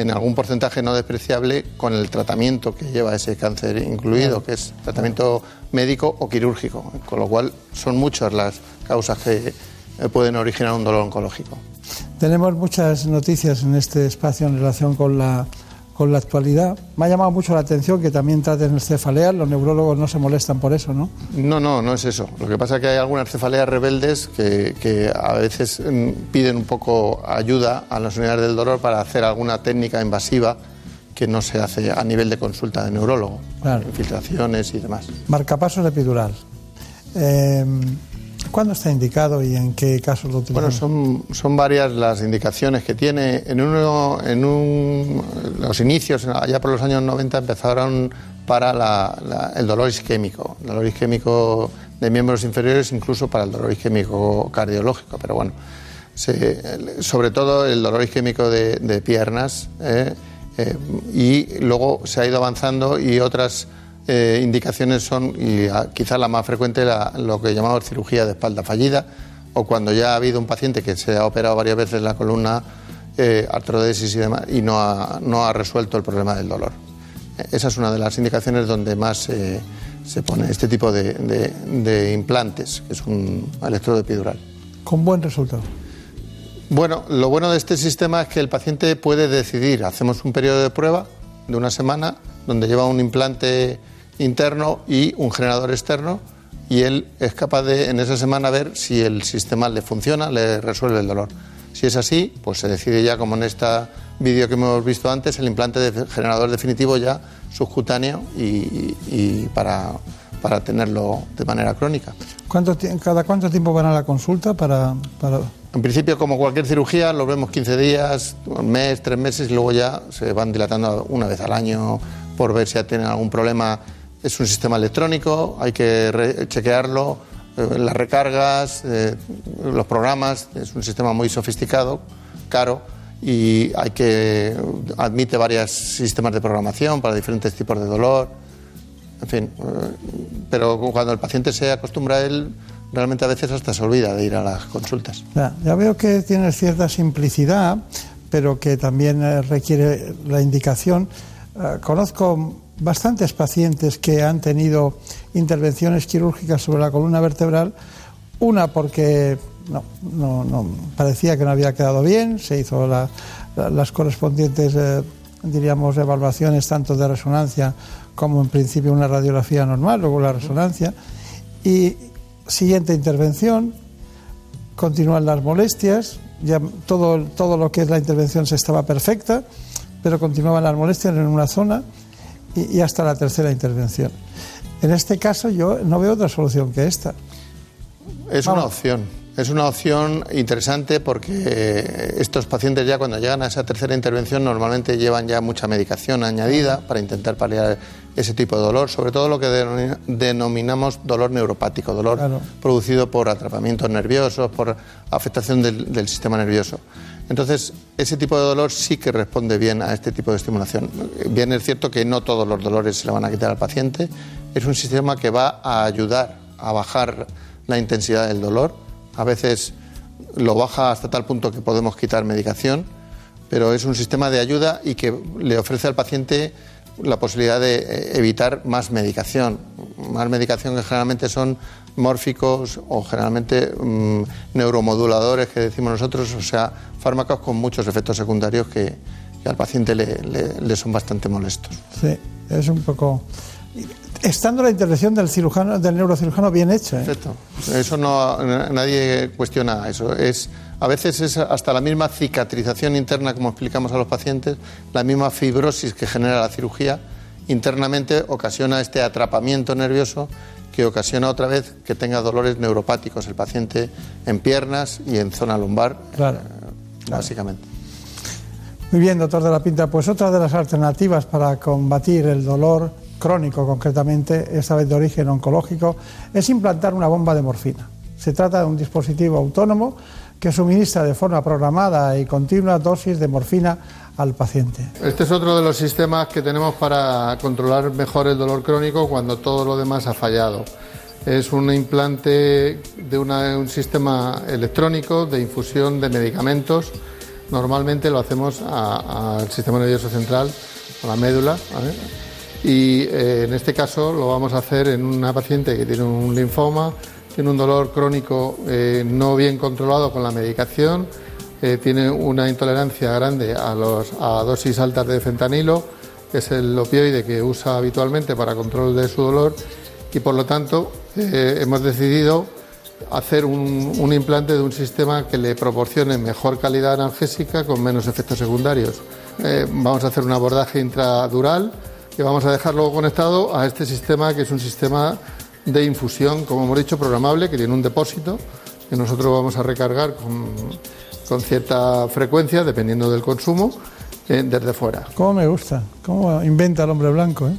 en algún porcentaje no despreciable, con el tratamiento que lleva ese cáncer incluido, que es tratamiento médico o quirúrgico. Con lo cual, son muchas las causas que eh, pueden originar un dolor oncológico. Tenemos muchas noticias en este espacio en relación con la, con la actualidad. Me ha llamado mucho la atención que también traten cefaleas. Los neurólogos no se molestan por eso, ¿no? No, no, no es eso. Lo que pasa es que hay algunas cefaleas rebeldes que, que a veces mm, piden un poco ayuda a las unidades del dolor para hacer alguna técnica invasiva que no se hace a nivel de consulta de neurólogo, Claro. infiltraciones y demás. Marcapasos epidural. Eh, ¿Cuándo está indicado y en qué casos lo Bueno, utilizamos? son, son varias las indicaciones que tiene. En uno, en un, los inicios, allá por los años 90, empezaron para la- el dolor isquémico, dolor isquémico de miembros inferiores, incluso para el dolor isquémico cardiológico. Pero bueno, sobre todo el dolor isquémico de, de piernas. ¿eh? Eh, y luego se ha ido avanzando y otras eh, indicaciones son, y quizás la más frecuente, la- lo que llamamos cirugía de espalda fallida, o cuando ya ha habido un paciente que se ha operado varias veces la columna, eh, artrodesis y demás, y no ha, no ha resuelto el problema del dolor. Esa es una de las indicaciones donde más eh, se pone este tipo de, de- de implantes, que es un electrodo epidural. Con buen resultado. Bueno, lo bueno de este sistema es que el paciente puede decidir. Hacemos un periodo de prueba de una semana donde lleva un implante interno y un generador externo y él es capaz de en esa semana ver si el sistema le funciona, le resuelve el dolor. Si es así, pues se decide ya, como en este vídeo que hemos visto antes, el implante de generador definitivo ya subcutáneo y, y para, para tenerlo de manera crónica. ¿Cuánto ¿Cada cuánto tiempo van a la consulta para, para- En principio, como cualquier cirugía, los vemos 15 días, un mes, tres meses y luego ya se van dilatando una vez al año por ver si tienen algún problema. Es un sistema electrónico, hay que chequearlo, eh, las recargas, eh, los programas, es un sistema muy sofisticado, caro y hay que admite varios sistemas de programación para diferentes tipos de dolor. En fin, eh, pero cuando el paciente se acostumbra a él, realmente a veces hasta se olvida de ir a las consultas. Ya, ya veo que tiene cierta simplicidad, pero que también requiere la indicación. Eh, conozco bastantes pacientes que han tenido intervenciones quirúrgicas sobre la columna vertebral, una porque no, parecía que no había quedado bien, se hizo la- la- las correspondientes, eh, diríamos, evaluaciones tanto de resonancia como en principio una radiografía normal, luego la resonancia, y siguiente intervención, continúan las molestias, todo, todo lo que es la intervención se estaba perfecta, pero continuaban las molestias en una zona y, y hasta la tercera intervención. En este caso yo no veo otra solución que esta. Es una opción. Es una opción interesante porque estos pacientes ya cuando llegan a esa tercera intervención normalmente llevan ya mucha medicación añadida para intentar paliar ese tipo de dolor, sobre todo lo que denomina- denominamos dolor neuropático, dolor producido por atrapamientos nerviosos, por afectación del, del sistema nervioso. Entonces, ese tipo de dolor sí que responde bien a este tipo de estimulación. Bien es cierto que no todos los dolores se le van a quitar al paciente, es un sistema que va a ayudar a bajar la intensidad del dolor. A veces lo baja hasta tal punto que podemos quitar medicación, pero es un sistema de ayuda y que le ofrece al paciente la posibilidad de eh, evitar más medicación. Más medicación que generalmente son mórficos o generalmente mm, neuromoduladores que decimos nosotros, o sea, fármacos con muchos efectos secundarios que, que al paciente le- le- le son bastante molestos. Sí, es un poco... Estando la intervención del cirujano, del neurocirujano bien hecha. ¿eh? Perfecto. Eso no nadie cuestiona eso. Es a veces es hasta la misma cicatrización interna, como explicamos a los pacientes, la misma fibrosis que genera la cirugía internamente ocasiona este atrapamiento nervioso que ocasiona otra vez que tenga dolores neuropáticos el paciente en piernas y en zona lumbar, Claro. eh, básicamente. Muy bien, doctor de la Pinta. Pues otra de las alternativas para combatir el dolor crónico, concretamente, esta vez de origen oncológico, es implantar una bomba de morfina. Se trata de un dispositivo autónomo que suministra de forma programada y continua dosis de morfina al paciente. Este es otro de los sistemas que tenemos para controlar mejor el dolor crónico cuando todo lo demás ha fallado. Es un implante de una- un sistema electrónico de infusión de medicamentos. Normalmente lo hacemos al sistema nervioso central, a la médula. ¿vale? Y eh, en este caso lo vamos a hacer en una paciente que tiene un linfoma, tiene un dolor crónico eh, no bien controlado con la medicación, eh, tiene una intolerancia grande a, los, a dosis altas de fentanilo, que es el opioide que usa habitualmente para control de su dolor, y por lo tanto eh, hemos decidido hacer un, un implante de un sistema que le proporcione mejor calidad analgésica con menos efectos secundarios. Eh, vamos a hacer un abordaje intradural que vamos a dejarlo conectado a este sistema que es un sistema de infusión, como hemos dicho, programable, que tiene un depósito que nosotros vamos a recargar con, con cierta frecuencia, dependiendo del consumo, eh, desde fuera. ¿Cómo me gusta? ¿Cómo inventa el hombre blanco? eh?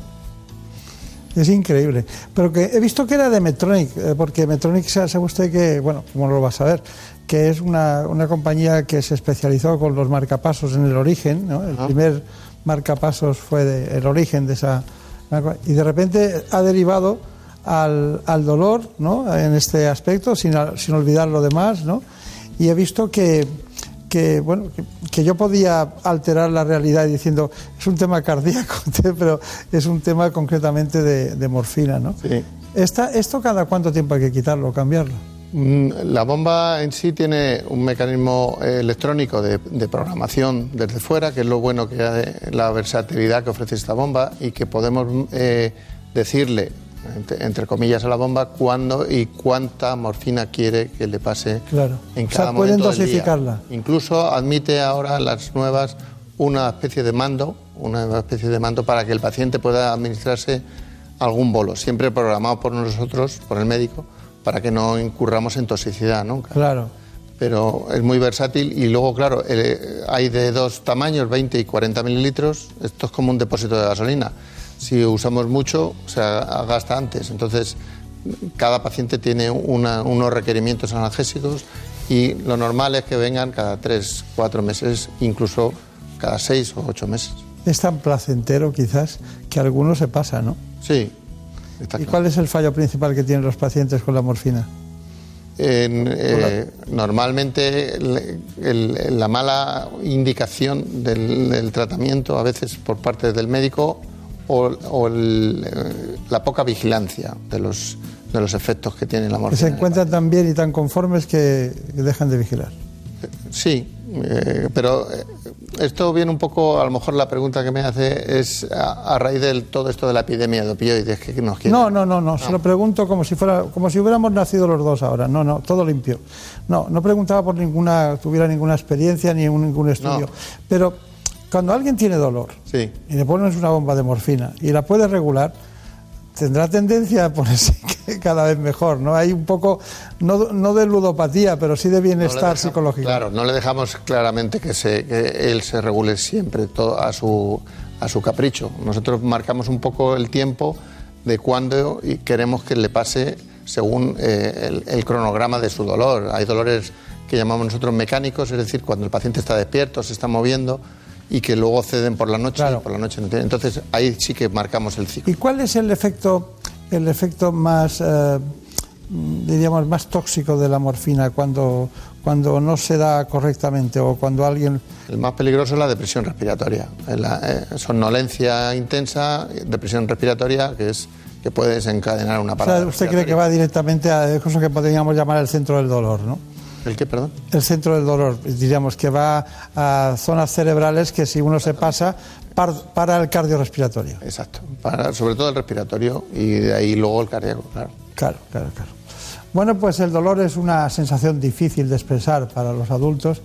Es increíble. Pero que he visto que era de Medtronic, eh, porque Medtronic sa- sabe usted que, bueno, como no lo va a saber, que es una, una compañía que se especializó con los marcapasos en el origen, ¿no? El primer marcapasos fue de- el origen de esa... Y de repente ha derivado al, al dolor, ¿no? En este aspecto, sin, sin olvidar lo demás, ¿no? Y he visto que, que bueno que, que yo podía alterar la realidad diciendo es un tema cardíaco [LAUGHS] pero es un tema concretamente de, de morfina no Sí. Esta, esto cada cuánto tiempo hay que quitarlo o cambiarlo Mm, La bomba en sí tiene un mecanismo eh, electrónico de, de programación desde fuera, que es lo bueno que la versatilidad que ofrece esta bomba y que podemos eh, decirle, entre, entre comillas, a la bomba cuándo y cuánta morfina quiere que le pase claro en o cada sea pueden momento del día. dosificarla Incluso admite ahora las nuevas una especie de mando, una nueva especie de mando para que el paciente pueda administrarse algún bolo, siempre programado por nosotros, por el médico, para que no incurramos en toxicidad nunca. claro Pero es muy versátil y luego, claro, eh, hay de dos tamaños, 20 y 40 mililitros. Esto es como un depósito de gasolina. Si usamos mucho, se gasta antes. Entonces, cada paciente tiene una- unos requerimientos analgésicos y lo normal es que vengan cada 3, 4 meses, incluso cada 6 o 8 meses. es tan placentero quizás que a algunos se pasa no Sí. y cuál es el fallo principal que tienen los pacientes con la morfina En, eh, normalmente el- el- la mala indicación del, del tratamiento, a veces por parte del médico, o, o el, eh, la poca vigilancia de los, de los efectos que tiene la que se morfina. encuentran tan bien y tan conformes que, que dejan de vigilar Sí, eh, pero eh, esto viene un poco, a lo mejor la pregunta que me hace es a, a raíz de todo esto de la epidemia de opioides que nos quiere. No, no, no, no, se lo pregunto como si fuera, como si hubiéramos nacido los dos ahora. No, no, todo limpio. No, no preguntaba por ninguna, tuviera ninguna experiencia ni un- ningún estudio. No. Pero cuando alguien tiene dolor Sí. y le pones una bomba de morfina y la puede regular, tendrá tendencia a ponerse [LAUGHS] cada vez mejor, ¿no? Hay un poco, no, no de ludopatía, pero sí de No bienestar dejamos- psicológico. Claro, no le dejamos claramente que, se, que él se regule siempre todo a su, a su capricho. Nosotros marcamos un poco el tiempo de cuándo y queremos que le pase según eh, el, el cronograma de su dolor. Hay dolores que llamamos nosotros mecánicos, es decir, cuando el paciente está despierto, se está moviendo y que luego ceden por la noche y por la noche no tiene. Entonces ahí sí que marcamos el ciclo. ¿Y cuál es el efecto, el efecto más, eh, diríamos, más tóxico de la morfina cuando, cuando no se da correctamente o cuando alguien... El más peligroso es la depresión respiratoria, Es la eh, somnolencia intensa, depresión respiratoria, que es que puede desencadenar una O sea, parada. usted cree que va directamente a eso que podríamos llamar el centro del dolor, ¿no? ¿El qué, perdón? El centro del dolor, diríamos que va a zonas cerebrales que si uno se pasa, par- para el cardiorrespiratorio. Exacto, para, sobre todo el respiratorio y de ahí luego el cardíaco, claro. Claro, claro, claro. Bueno, pues el dolor es una sensación difícil de expresar para los adultos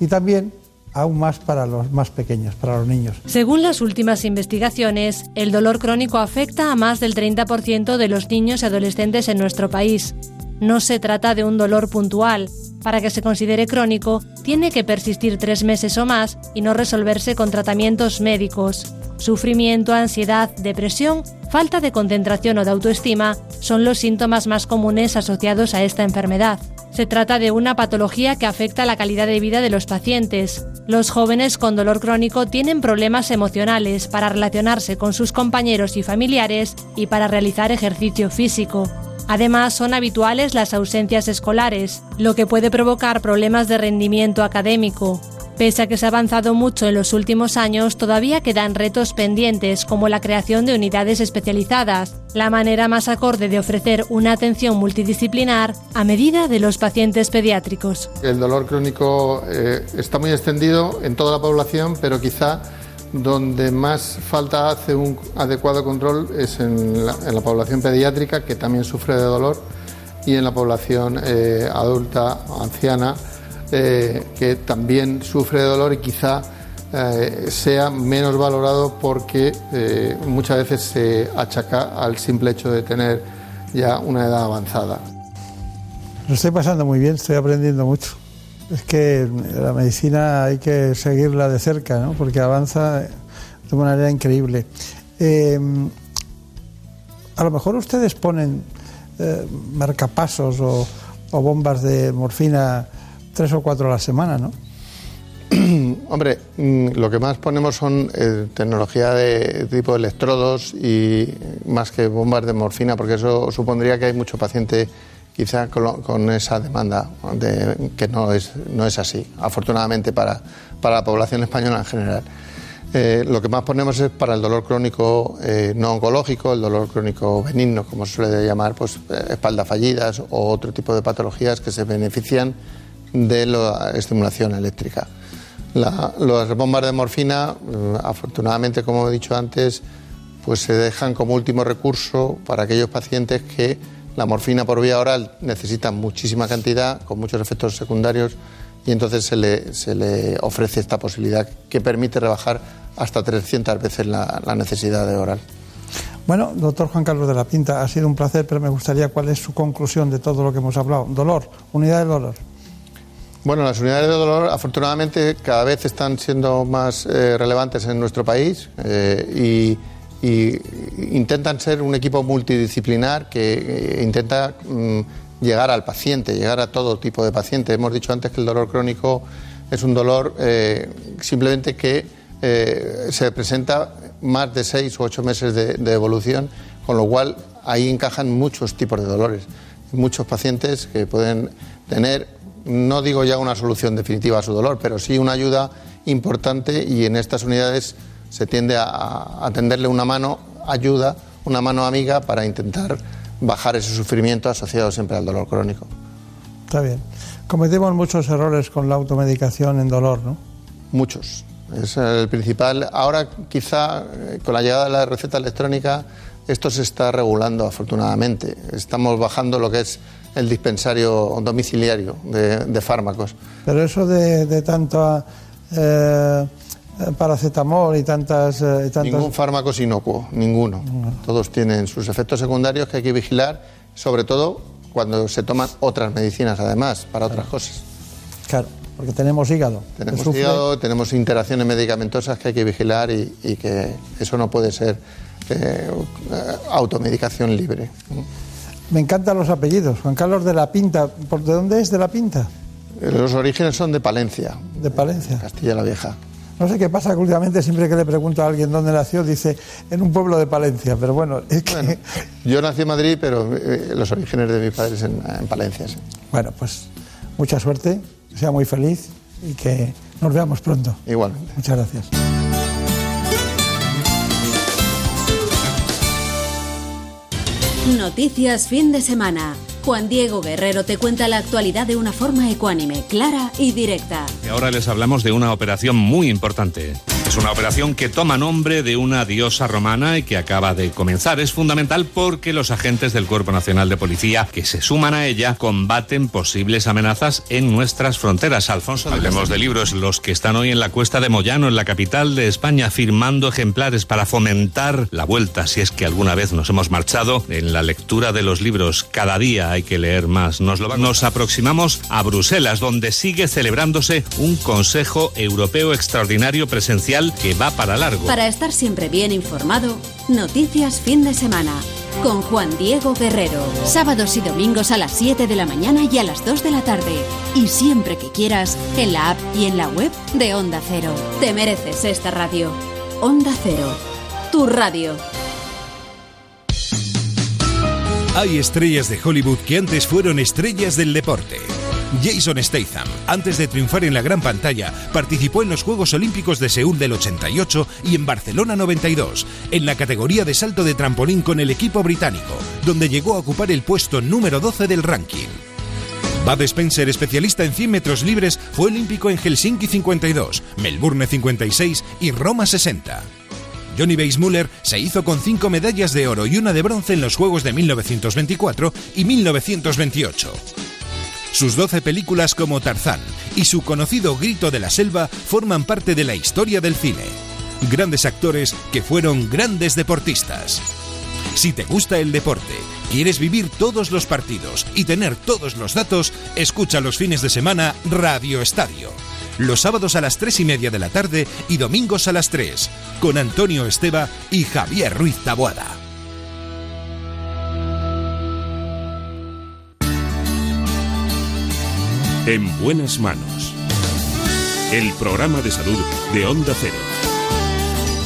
y también aún más para los más pequeños, para los niños. Según las últimas investigaciones, el dolor crónico afecta a más del 30% de los niños y adolescentes en nuestro país. No se trata de un dolor puntual. Para que se considere crónico, tiene que persistir tres meses o más y no resolverse con tratamientos médicos. Sufrimiento, ansiedad, depresión, falta de concentración o de autoestima son los síntomas más comunes asociados a esta enfermedad. Se trata de una patología que afecta la calidad de vida de los pacientes. Los jóvenes con dolor crónico tienen problemas emocionales para relacionarse con sus compañeros y familiares y para realizar ejercicio físico. Además, son habituales las ausencias escolares, lo que puede provocar problemas de rendimiento académico. Pese a que se ha avanzado mucho en los últimos años, todavía quedan retos pendientes como la creación de unidades especializadas, la manera más acorde de ofrecer una atención multidisciplinar a medida de los pacientes pediátricos. El dolor crónico eh, está muy extendido en toda la población, pero quizá donde más falta hace un adecuado control es en la, población pediátrica, que también sufre de dolor, y en la población eh, adulta, anciana, eh, que también sufre de dolor y quizá eh, sea menos valorado porque eh, muchas veces se achaca al simple hecho de tener ya una edad avanzada. Lo estoy pasando muy bien, estoy aprendiendo mucho. Es que la medicina hay que seguirla de cerca, ¿no? porque avanza de una manera increíble. Eh, a lo mejor ustedes ponen eh, marcapasos o, o bombas de morfina tres o cuatro a la semana, ¿no? [CLEARS THROAT] Hombre, mm, lo que más ponemos son eh, tecnología de tipo electrodos y más que bombas de morfina, porque eso supondría que hay mucho paciente quizá con, esa demanda, de- que no es, no es así, afortunadamente para, para la población española en general. Eh, lo que más ponemos es para el dolor crónico eh, no oncológico, el dolor crónico benigno, como se suele llamar, pues eh, espaldas fallidas o otro tipo de patologías que se benefician de la estimulación eléctrica. La- las bombas de morfina, eh, afortunadamente, como he dicho antes, pues se dejan como último recurso para aquellos pacientes que la morfina por vía oral necesitan muchísima cantidad, con muchos efectos secundarios, y entonces se le, se le ofrece esta posibilidad que permite rebajar hasta 300 veces la, la necesidad de oral. Bueno, doctor Juan Carlos de la Pinta, ha sido un placer, pero me gustaría cuál es su conclusión de todo lo que hemos hablado. Dolor, unidad de dolor. Bueno, las unidades de dolor afortunadamente cada vez están siendo más eh, relevantes en nuestro país eh, y, y intentan ser un equipo multidisciplinar que eh, intenta mm, llegar al paciente, llegar a todo tipo de paciente. Hemos dicho antes que el dolor crónico es un dolor eh, simplemente que eh, se presenta más de seis u ocho meses de, de evolución, con lo cual ahí encajan muchos tipos de dolores. Muchos pacientes que pueden tener, no digo ya una solución definitiva a su dolor, pero sí una ayuda importante y en estas unidades se tiende a, a tenderle una mano ayuda, una mano amiga para intentar bajar ese sufrimiento asociado siempre al dolor crónico. Está bien. Cometemos muchos errores con la automedicación en dolor, ¿no? Muchos. Es el principal. Ahora, quizá eh, con la llegada de la receta electrónica, esto se está regulando afortunadamente. Estamos bajando lo que es el dispensario domiciliario de, de fármacos. Pero eso de, de tanta eh, paracetamol y tantas, eh, y tantas- Ningún fármaco es inocuo, ninguno. Todos tienen sus efectos secundarios que hay que vigilar, sobre todo cuando se toman otras medicinas, además, para otras cosas. Claro, porque tenemos hígado. Tenemos hígado, tenemos interacciones medicamentosas que hay que vigilar y, y que eso no puede ser eh, eh, automedicación libre. Me encantan los apellidos. Juan Carlos de la Pinta. ¿Por de dónde es de la Pinta? Eh, Los orígenes son de Palencia, De Palencia. Castilla la Vieja. No sé qué pasa, que últimamente siempre que le pregunto a alguien dónde nació, dice en un pueblo de Palencia. Pero bueno, es que. Bueno, Yo nací en Madrid, pero eh, los orígenes de mis padres en, en Palencia. sí. pues mucha suerte, que sea muy feliz y que nos veamos pronto. Igualmente. Muchas gracias. Noticias fin de semana. Juan Diego Guerrero te cuenta la actualidad de una forma ecuánime, clara y directa. Y ahora les hablamos de una operación muy importante. Es una operación que toma nombre de una diosa romana y que acaba de comenzar. Es fundamental porque los agentes del Cuerpo Nacional de Policía que se suman a ella combaten posibles amenazas en nuestras fronteras. Alfonso, hablemos de libros. Los que están hoy en la cuesta de Moyano, en la capital de España, firmando ejemplares para fomentar la vuelta, si es que alguna vez nos hemos marchado, en la lectura de los libros. Cada día hay que leer más. Nos, lo va- nos aproximamos a Bruselas, donde sigue celebrándose un Consejo Europeo Extraordinario presencial que va para largo. Para estar siempre bien informado, Noticias fin de semana. Con Juan Diego Guerrero. Sábados y domingos a las 7 de la mañana y a las 2 de la tarde. Y siempre que quieras, en la app y en la web de Onda Cero. Te mereces esta radio. Onda Cero. Tu radio. Hay estrellas de Hollywood que antes fueron estrellas del deporte. Jason Statham, antes de triunfar en la gran pantalla, participó en los Juegos Olímpicos de Seúl del 88 y en Barcelona 92, en la categoría de salto de trampolín con el equipo británico, donde llegó a ocupar el puesto número 12 del ranking. Bud Spencer, especialista en 100 metros libres, fue olímpico en Helsinki 52, Melbourne 56 y Roma 60. Johnny Weissmuller se hizo con cinco medallas de oro y una de bronce en los Juegos de 1924 y 1928. Sus 12 películas como Tarzán y su conocido Grito de la Selva forman parte de la historia del cine. Grandes actores que fueron grandes deportistas. Si te gusta el deporte, quieres vivir todos los partidos y tener todos los datos, escucha los fines de semana Radio Estadio. Los sábados a las 3 y media de la tarde y domingos a las 3, con Antonio Esteba y Javier Ruiz Taboada. En buenas manos. El programa de salud de Onda Cero.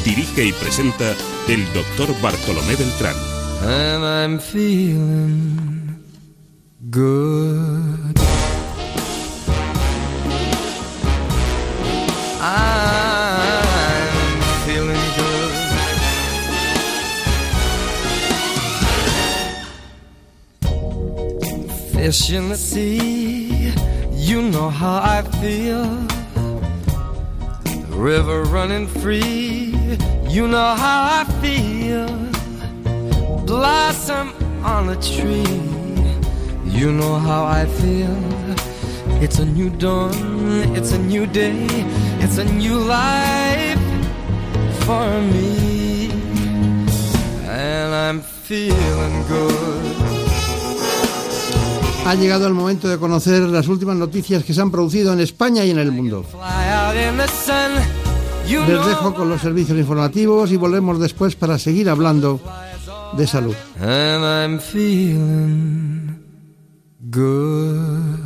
Dirige y presenta el doctor Bartolomé Beltrán. And I'm feeling good. I'm feeling good. Fish in the sea, you know how I feel. River running free, you know how I feel. Blossom on a tree, you know how I feel. It's a new dawn, it's a new day, it's a new life for me. And I'm feeling good. Ha llegado el momento de conocer las últimas noticias que se han producido en España y en el mundo. Les dejo con los servicios informativos y volvemos después para seguir hablando de salud. And I'm feeling good.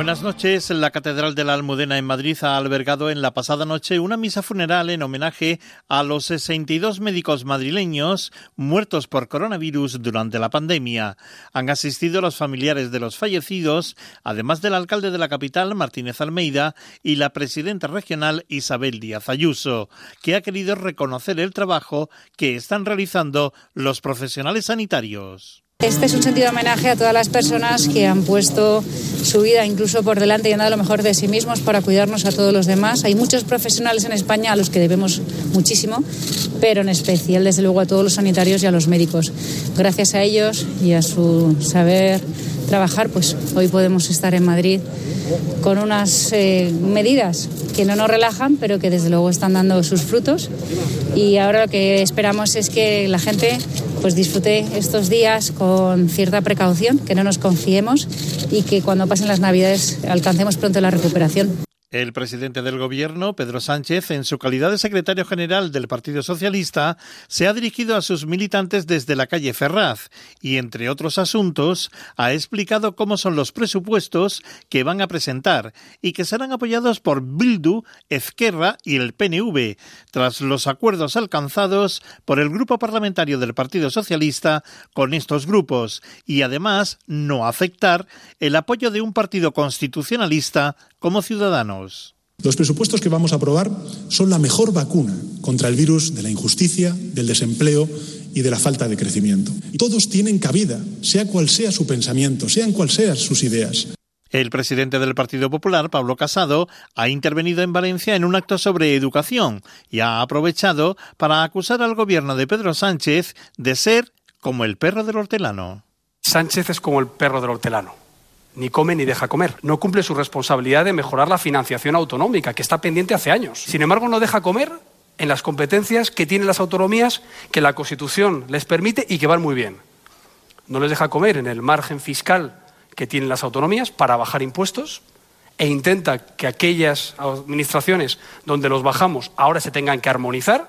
Buenas noches. La Catedral de la Almudena en Madrid ha albergado en la pasada noche una misa funeral en homenaje a los 62 médicos madrileños muertos por coronavirus durante la pandemia. Han asistido los familiares de los fallecidos, además del alcalde de la capital, Martínez Almeida, y la presidenta regional, Isabel Díaz Ayuso, que ha querido reconocer el trabajo que están realizando los profesionales sanitarios. Este es un sentido homenaje a todas las personas que han puesto su vida incluso por delante y han dado lo mejor de sí mismos para cuidarnos a todos los demás. Hay muchos profesionales en España a los que debemos muchísimo, pero en especial, desde luego, a todos los sanitarios y a los médicos. Gracias a ellos y a su saber trabajar, pues hoy podemos estar en Madrid con unas eh, medidas que no nos relajan, pero que desde luego están dando sus frutos. Y ahora lo que esperamos es que la gente pues disfrute estos días con cierta precaución, que no nos confiemos y que cuando pasen las Navidades alcancemos pronto la recuperación. El presidente del Gobierno, Pedro Sánchez, en su calidad de secretario general del Partido Socialista, se ha dirigido a sus militantes desde la calle Ferraz y, entre otros asuntos, ha explicado cómo son los presupuestos que van a presentar y que serán apoyados por Bildu, Ezquerra y el PNV, tras los acuerdos alcanzados por el Grupo Parlamentario del Partido Socialista con estos grupos y, además, no afectar el apoyo de un partido constitucionalista como Ciudadanos. Los presupuestos que vamos a aprobar son la mejor vacuna contra el virus de la injusticia, del desempleo y de la falta de crecimiento. Todos tienen cabida, sea cual sea su pensamiento, sean cual sean sus ideas. El presidente del Partido Popular, Pablo Casado, ha intervenido en Valencia en un acto sobre educación y ha aprovechado para acusar al gobierno de Pedro Sánchez de ser como el perro del hortelano. Sánchez es como el perro del hortelano ni come ni deja comer. No cumple su responsabilidad de mejorar la financiación autonómica, que está pendiente hace años. Sin embargo, no deja comer en las competencias que tienen las autonomías, que la Constitución les permite y que van muy bien. No les deja comer en el margen fiscal que tienen las autonomías para bajar impuestos e intenta que aquellas administraciones donde los bajamos ahora se tengan que armonizar.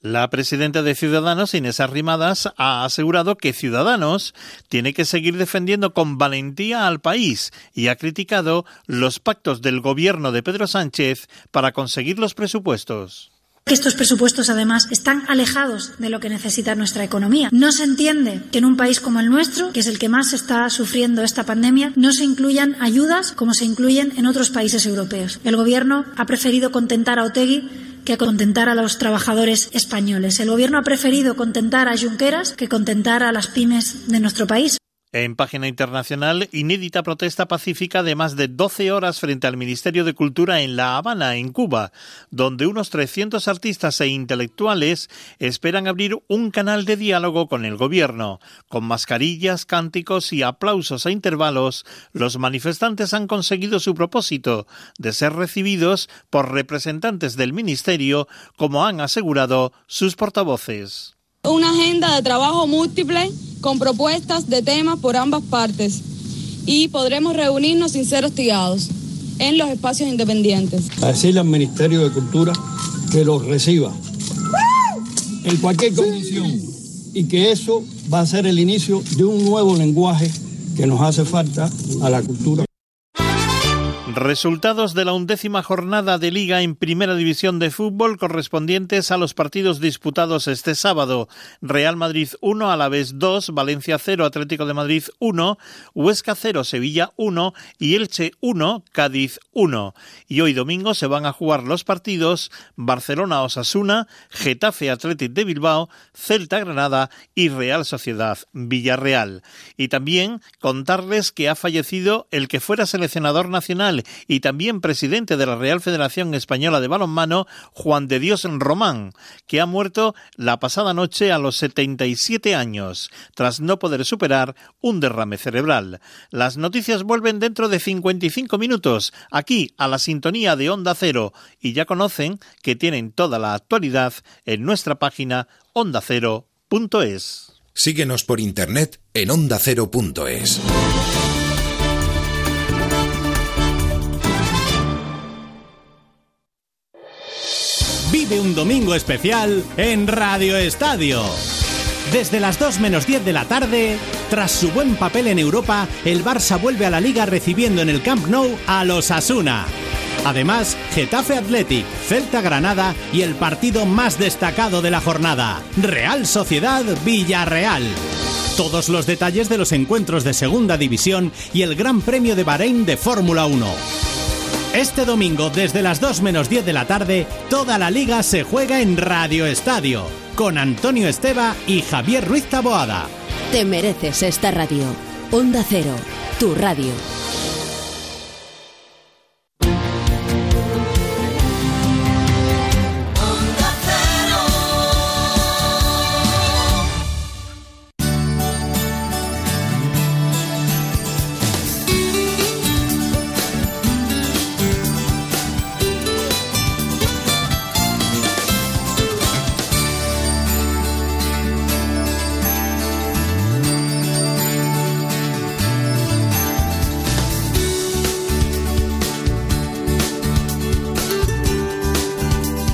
La presidenta de Ciudadanos, Inés Arrimadas, ha asegurado que Ciudadanos tiene que seguir defendiendo con valentía al país y ha criticado los pactos del gobierno de Pedro Sánchez para conseguir los presupuestos estos presupuestos además están alejados de lo que necesita nuestra economía. No se entiende que en un país como el nuestro, que es el que más está sufriendo esta pandemia, no se incluyan ayudas como se incluyen en otros países europeos. El Gobierno ha preferido contentar a Otegui que contentar a los trabajadores españoles. El Gobierno ha preferido contentar a Junqueras que contentar a las pymes de nuestro país. En página internacional, inédita protesta pacífica de más de 12 horas frente al Ministerio de Cultura en La Habana, en Cuba, donde unos 300 artistas e intelectuales esperan abrir un canal de diálogo con el gobierno. Con mascarillas, cánticos y aplausos a intervalos, los manifestantes han conseguido su propósito de ser recibidos por representantes del Ministerio, como han asegurado sus portavoces. Una agenda de trabajo múltiple con propuestas de temas por ambas partes y podremos reunirnos sin ser hostigados en los espacios independientes. A decirle al Ministerio de Cultura que los reciba en cualquier condición y que eso va a ser el inicio de un nuevo lenguaje que nos hace falta a la cultura. Resultados de la undécima jornada de Liga en Primera División de Fútbol correspondientes a los partidos disputados este sábado. Real Madrid 1, Alavés 2, Valencia 0, Atlético de Madrid 1, Huesca 0, Sevilla 1 y Elche 1, Cádiz 1. Y hoy domingo se van a jugar los partidos Barcelona Osasuna, Getafe Atlético de Bilbao, Celta Granada y Real Sociedad Villarreal. Y también contarles que ha fallecido el que fuera seleccionador nacional y también presidente de la Real Federación Española de Balonmano, Juan de Dios Román, que ha muerto la pasada noche a los 77 años, tras no poder superar un derrame cerebral. Las noticias vuelven dentro de 55 minutos, aquí a la sintonía de Onda Cero, y ya conocen que tienen toda la actualidad en nuestra página ondacero.es. Síguenos por internet en ondacero.es. Vive un domingo especial en Radio Estadio. Desde las 2 menos 10 de la tarde, tras su buen papel en Europa, el Barça vuelve a la liga recibiendo en el Camp Nou a los Asuna. Además, Getafe Athletic, Celta Granada y el partido más destacado de la jornada, Real Sociedad Villarreal. Todos los detalles de los encuentros de Segunda División y el Gran Premio de Bahrein de Fórmula 1. Este domingo, desde las 2 menos 10 de la tarde, toda la liga se juega en Radio Estadio, con Antonio Esteba y Javier Ruiz Taboada. Te mereces esta radio. Onda Cero, tu radio.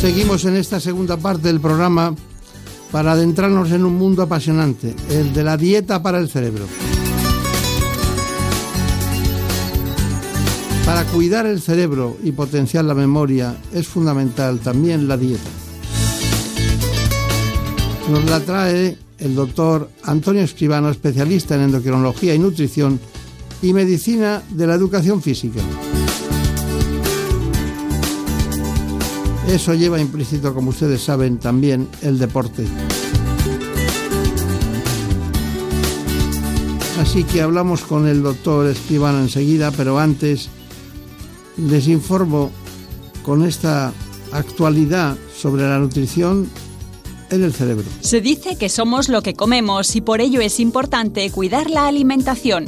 Seguimos en esta segunda parte del programa para adentrarnos en un mundo apasionante, el de la dieta para el cerebro. Para cuidar el cerebro y potenciar la memoria es fundamental también la dieta. Nos la trae el doctor Antonio Escribano, especialista en endocrinología y nutrición y medicina de la educación física. Eso lleva implícito, como ustedes saben, también el deporte. Así que hablamos con el doctor Escribano enseguida, pero antes les informo con esta actualidad sobre la nutrición en el cerebro. Se dice que somos lo que comemos y por ello es importante cuidar la alimentación.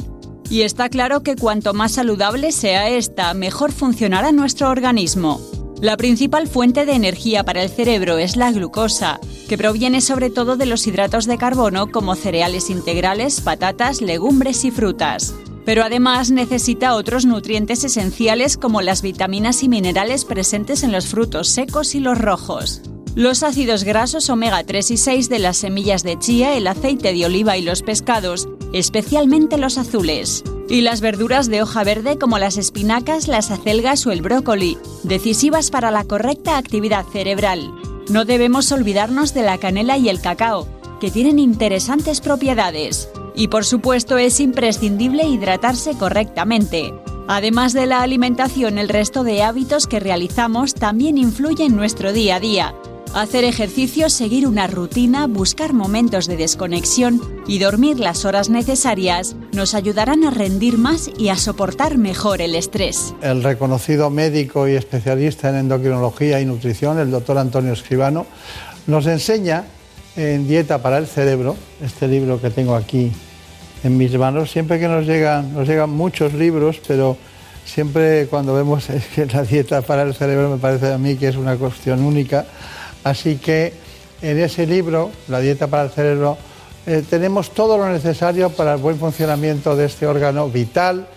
Y está claro que cuanto más saludable sea esta, mejor funcionará nuestro organismo. La principal fuente de energía para el cerebro es la glucosa, que proviene sobre todo de los hidratos de carbono como cereales integrales, patatas, legumbres y frutas. Pero además necesita otros nutrientes esenciales como las vitaminas y minerales presentes en los frutos secos y los rojos. Los ácidos grasos omega 3 y 6 de las semillas de chía, el aceite de oliva y los pescados, especialmente los azules. Y las verduras de hoja verde como las espinacas, las acelgas o el brócoli, decisivas para la correcta actividad cerebral. No debemos olvidarnos de la canela y el cacao, que tienen interesantes propiedades. Y por supuesto es imprescindible hidratarse correctamente. Además de la alimentación, el resto de hábitos que realizamos también influyen en nuestro día a día. Hacer ejercicio, seguir una rutina, buscar momentos de desconexión y dormir las horas necesarias nos ayudarán a rendir más y a soportar mejor el estrés. El reconocido médico y especialista en endocrinología y nutrición, el doctor Antonio Escribano, nos enseña en Dieta para el Cerebro, este libro que tengo aquí en mis manos, siempre que nos llegan, nos llegan muchos libros, pero siempre cuando vemos [LAUGHS] que la dieta para el cerebro me parece a mí que es una cuestión única Así que en ese libro, La dieta para el cerebro, eh, tenemos todo lo necesario para el buen funcionamiento de este órgano vital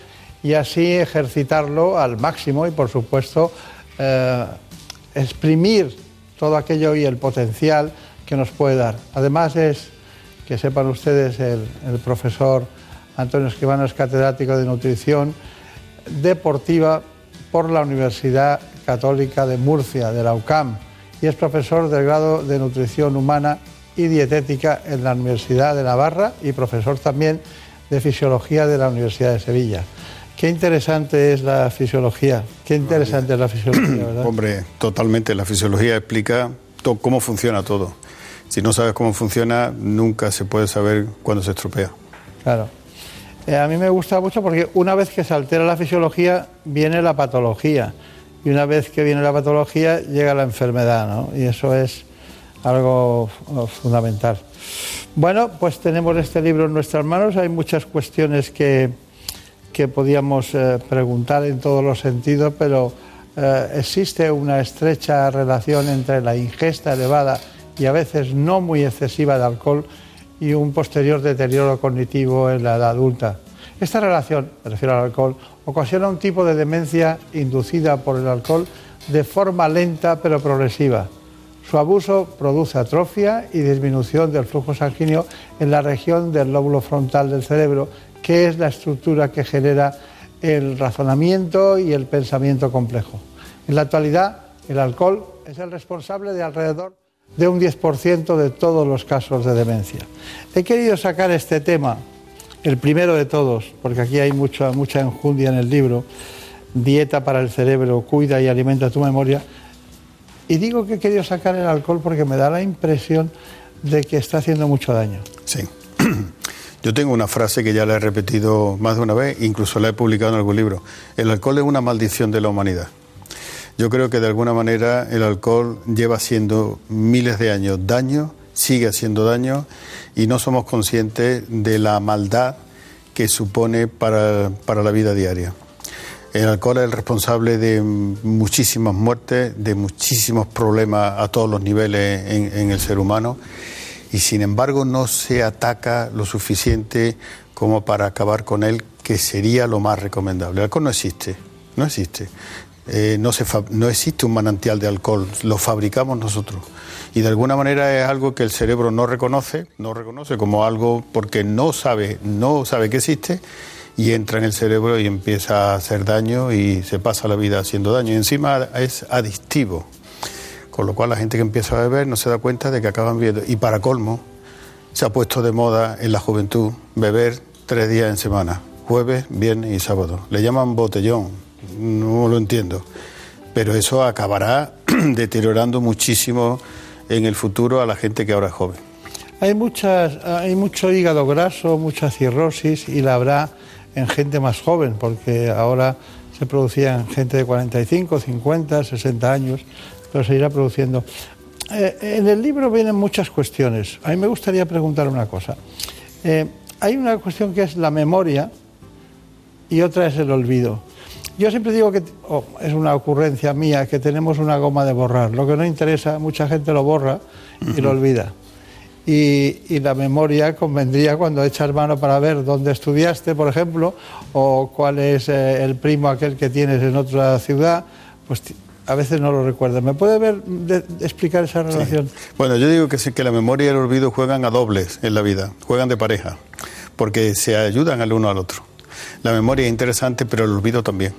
y así ejercitarlo al máximo y, por supuesto, eh, exprimir todo aquello y el potencial que nos puede dar. Además es, que sepan ustedes, el, el profesor Antonio Escribano es catedrático de nutrición deportiva por la Universidad Católica de Murcia, de la UCAM y es profesor del grado de Nutrición Humana y Dietética en la Universidad de Navarra y profesor también de Fisiología de la Universidad de Sevilla. Qué interesante es la fisiología, qué interesante es la fisiología, [CLEARS THROAT] ¿verdad? Hombre, totalmente, la fisiología explica cómo funciona todo. Si no sabes cómo funciona, nunca se puede saber cuándo se estropea. Claro. Eh, a mí me gusta mucho porque una vez que se altera la fisiología, viene la patología y una vez que viene la patología llega la enfermedad, ¿no? Y eso es algo fundamental. Bueno, pues tenemos este libro en nuestras manos, hay muchas cuestiones que, que podíamos eh, preguntar en todos los sentidos, pero eh, existe una estrecha relación entre la ingesta elevada y a veces no muy excesiva de alcohol y un posterior deterioro cognitivo en la edad adulta. Esta relación, me refiero al alcohol, ocasiona un tipo de demencia inducida por el alcohol de forma lenta pero progresiva. Su abuso produce atrofia y disminución del flujo sanguíneo en la región del lóbulo frontal del cerebro, que es la estructura que genera el razonamiento y el pensamiento complejo. En la actualidad, el alcohol es el responsable de alrededor de un 10% de todos los casos de demencia. He querido sacar este tema el primero de todos, porque aquí hay mucha, mucha enjundia en el libro, Dieta para el cerebro, cuida y alimenta tu memoria. Y digo que he querido sacar el alcohol porque me da la impresión de que está haciendo mucho daño. Sí. [CLEARS THROAT] Yo tengo una frase que ya la he repetido más de una vez, incluso la he publicado en algún libro. El alcohol es una maldición de la humanidad. Yo creo que de alguna manera el alcohol lleva haciendo miles de años daño, sigue haciendo daño y no somos conscientes de la maldad que supone para, para la vida diaria. El alcohol es el responsable de muchísimas muertes, de muchísimos problemas a todos los niveles en, en el ser humano y sin embargo no se ataca lo suficiente como para acabar con él, que sería lo más recomendable. El alcohol no existe, no existe. Eh, no, se no existe un manantial de alcohol, lo fabricamos nosotros. Y de alguna manera es algo que el cerebro no reconoce, no reconoce como algo porque no sabe, no sabe que existe y entra en el cerebro y empieza a hacer daño y se pasa la vida haciendo daño. Y encima es adictivo, con lo cual la gente que empieza a beber no se da cuenta de que acaban viendo. Y para colmo, se ha puesto de moda en la juventud beber tres días en semana, jueves, viernes y sábado. Le llaman botellón, no lo entiendo, pero eso acabará [CLEARS THROAT] deteriorando muchísimo en el futuro a la gente que ahora es joven. Hay, muchas, hay mucho hígado graso, mucha cirrosis y la habrá en gente más joven, porque ahora se producía en gente de 45, 50, 60 años, pero se irá produciendo. Eh, en el libro vienen muchas cuestiones. A mí me gustaría preguntar una cosa. Eh, hay una cuestión que es la memoria y otra es el olvido. Yo siempre digo que oh, es una ocurrencia mía que tenemos una goma de borrar. Lo que no interesa, mucha gente lo borra y lo olvida. Y, y la memoria convendría cuando echas mano para ver dónde estudiaste, por ejemplo, o cuál es eh, el primo aquel que tienes en otra ciudad, pues a veces no lo recuerdas. ¿Me puede ver, de- de explicar esa relación? Bueno, yo digo que sí, que la memoria y el olvido juegan a dobles en la vida, juegan de pareja, porque se ayudan al uno al otro. La memoria es interesante, pero el olvido también.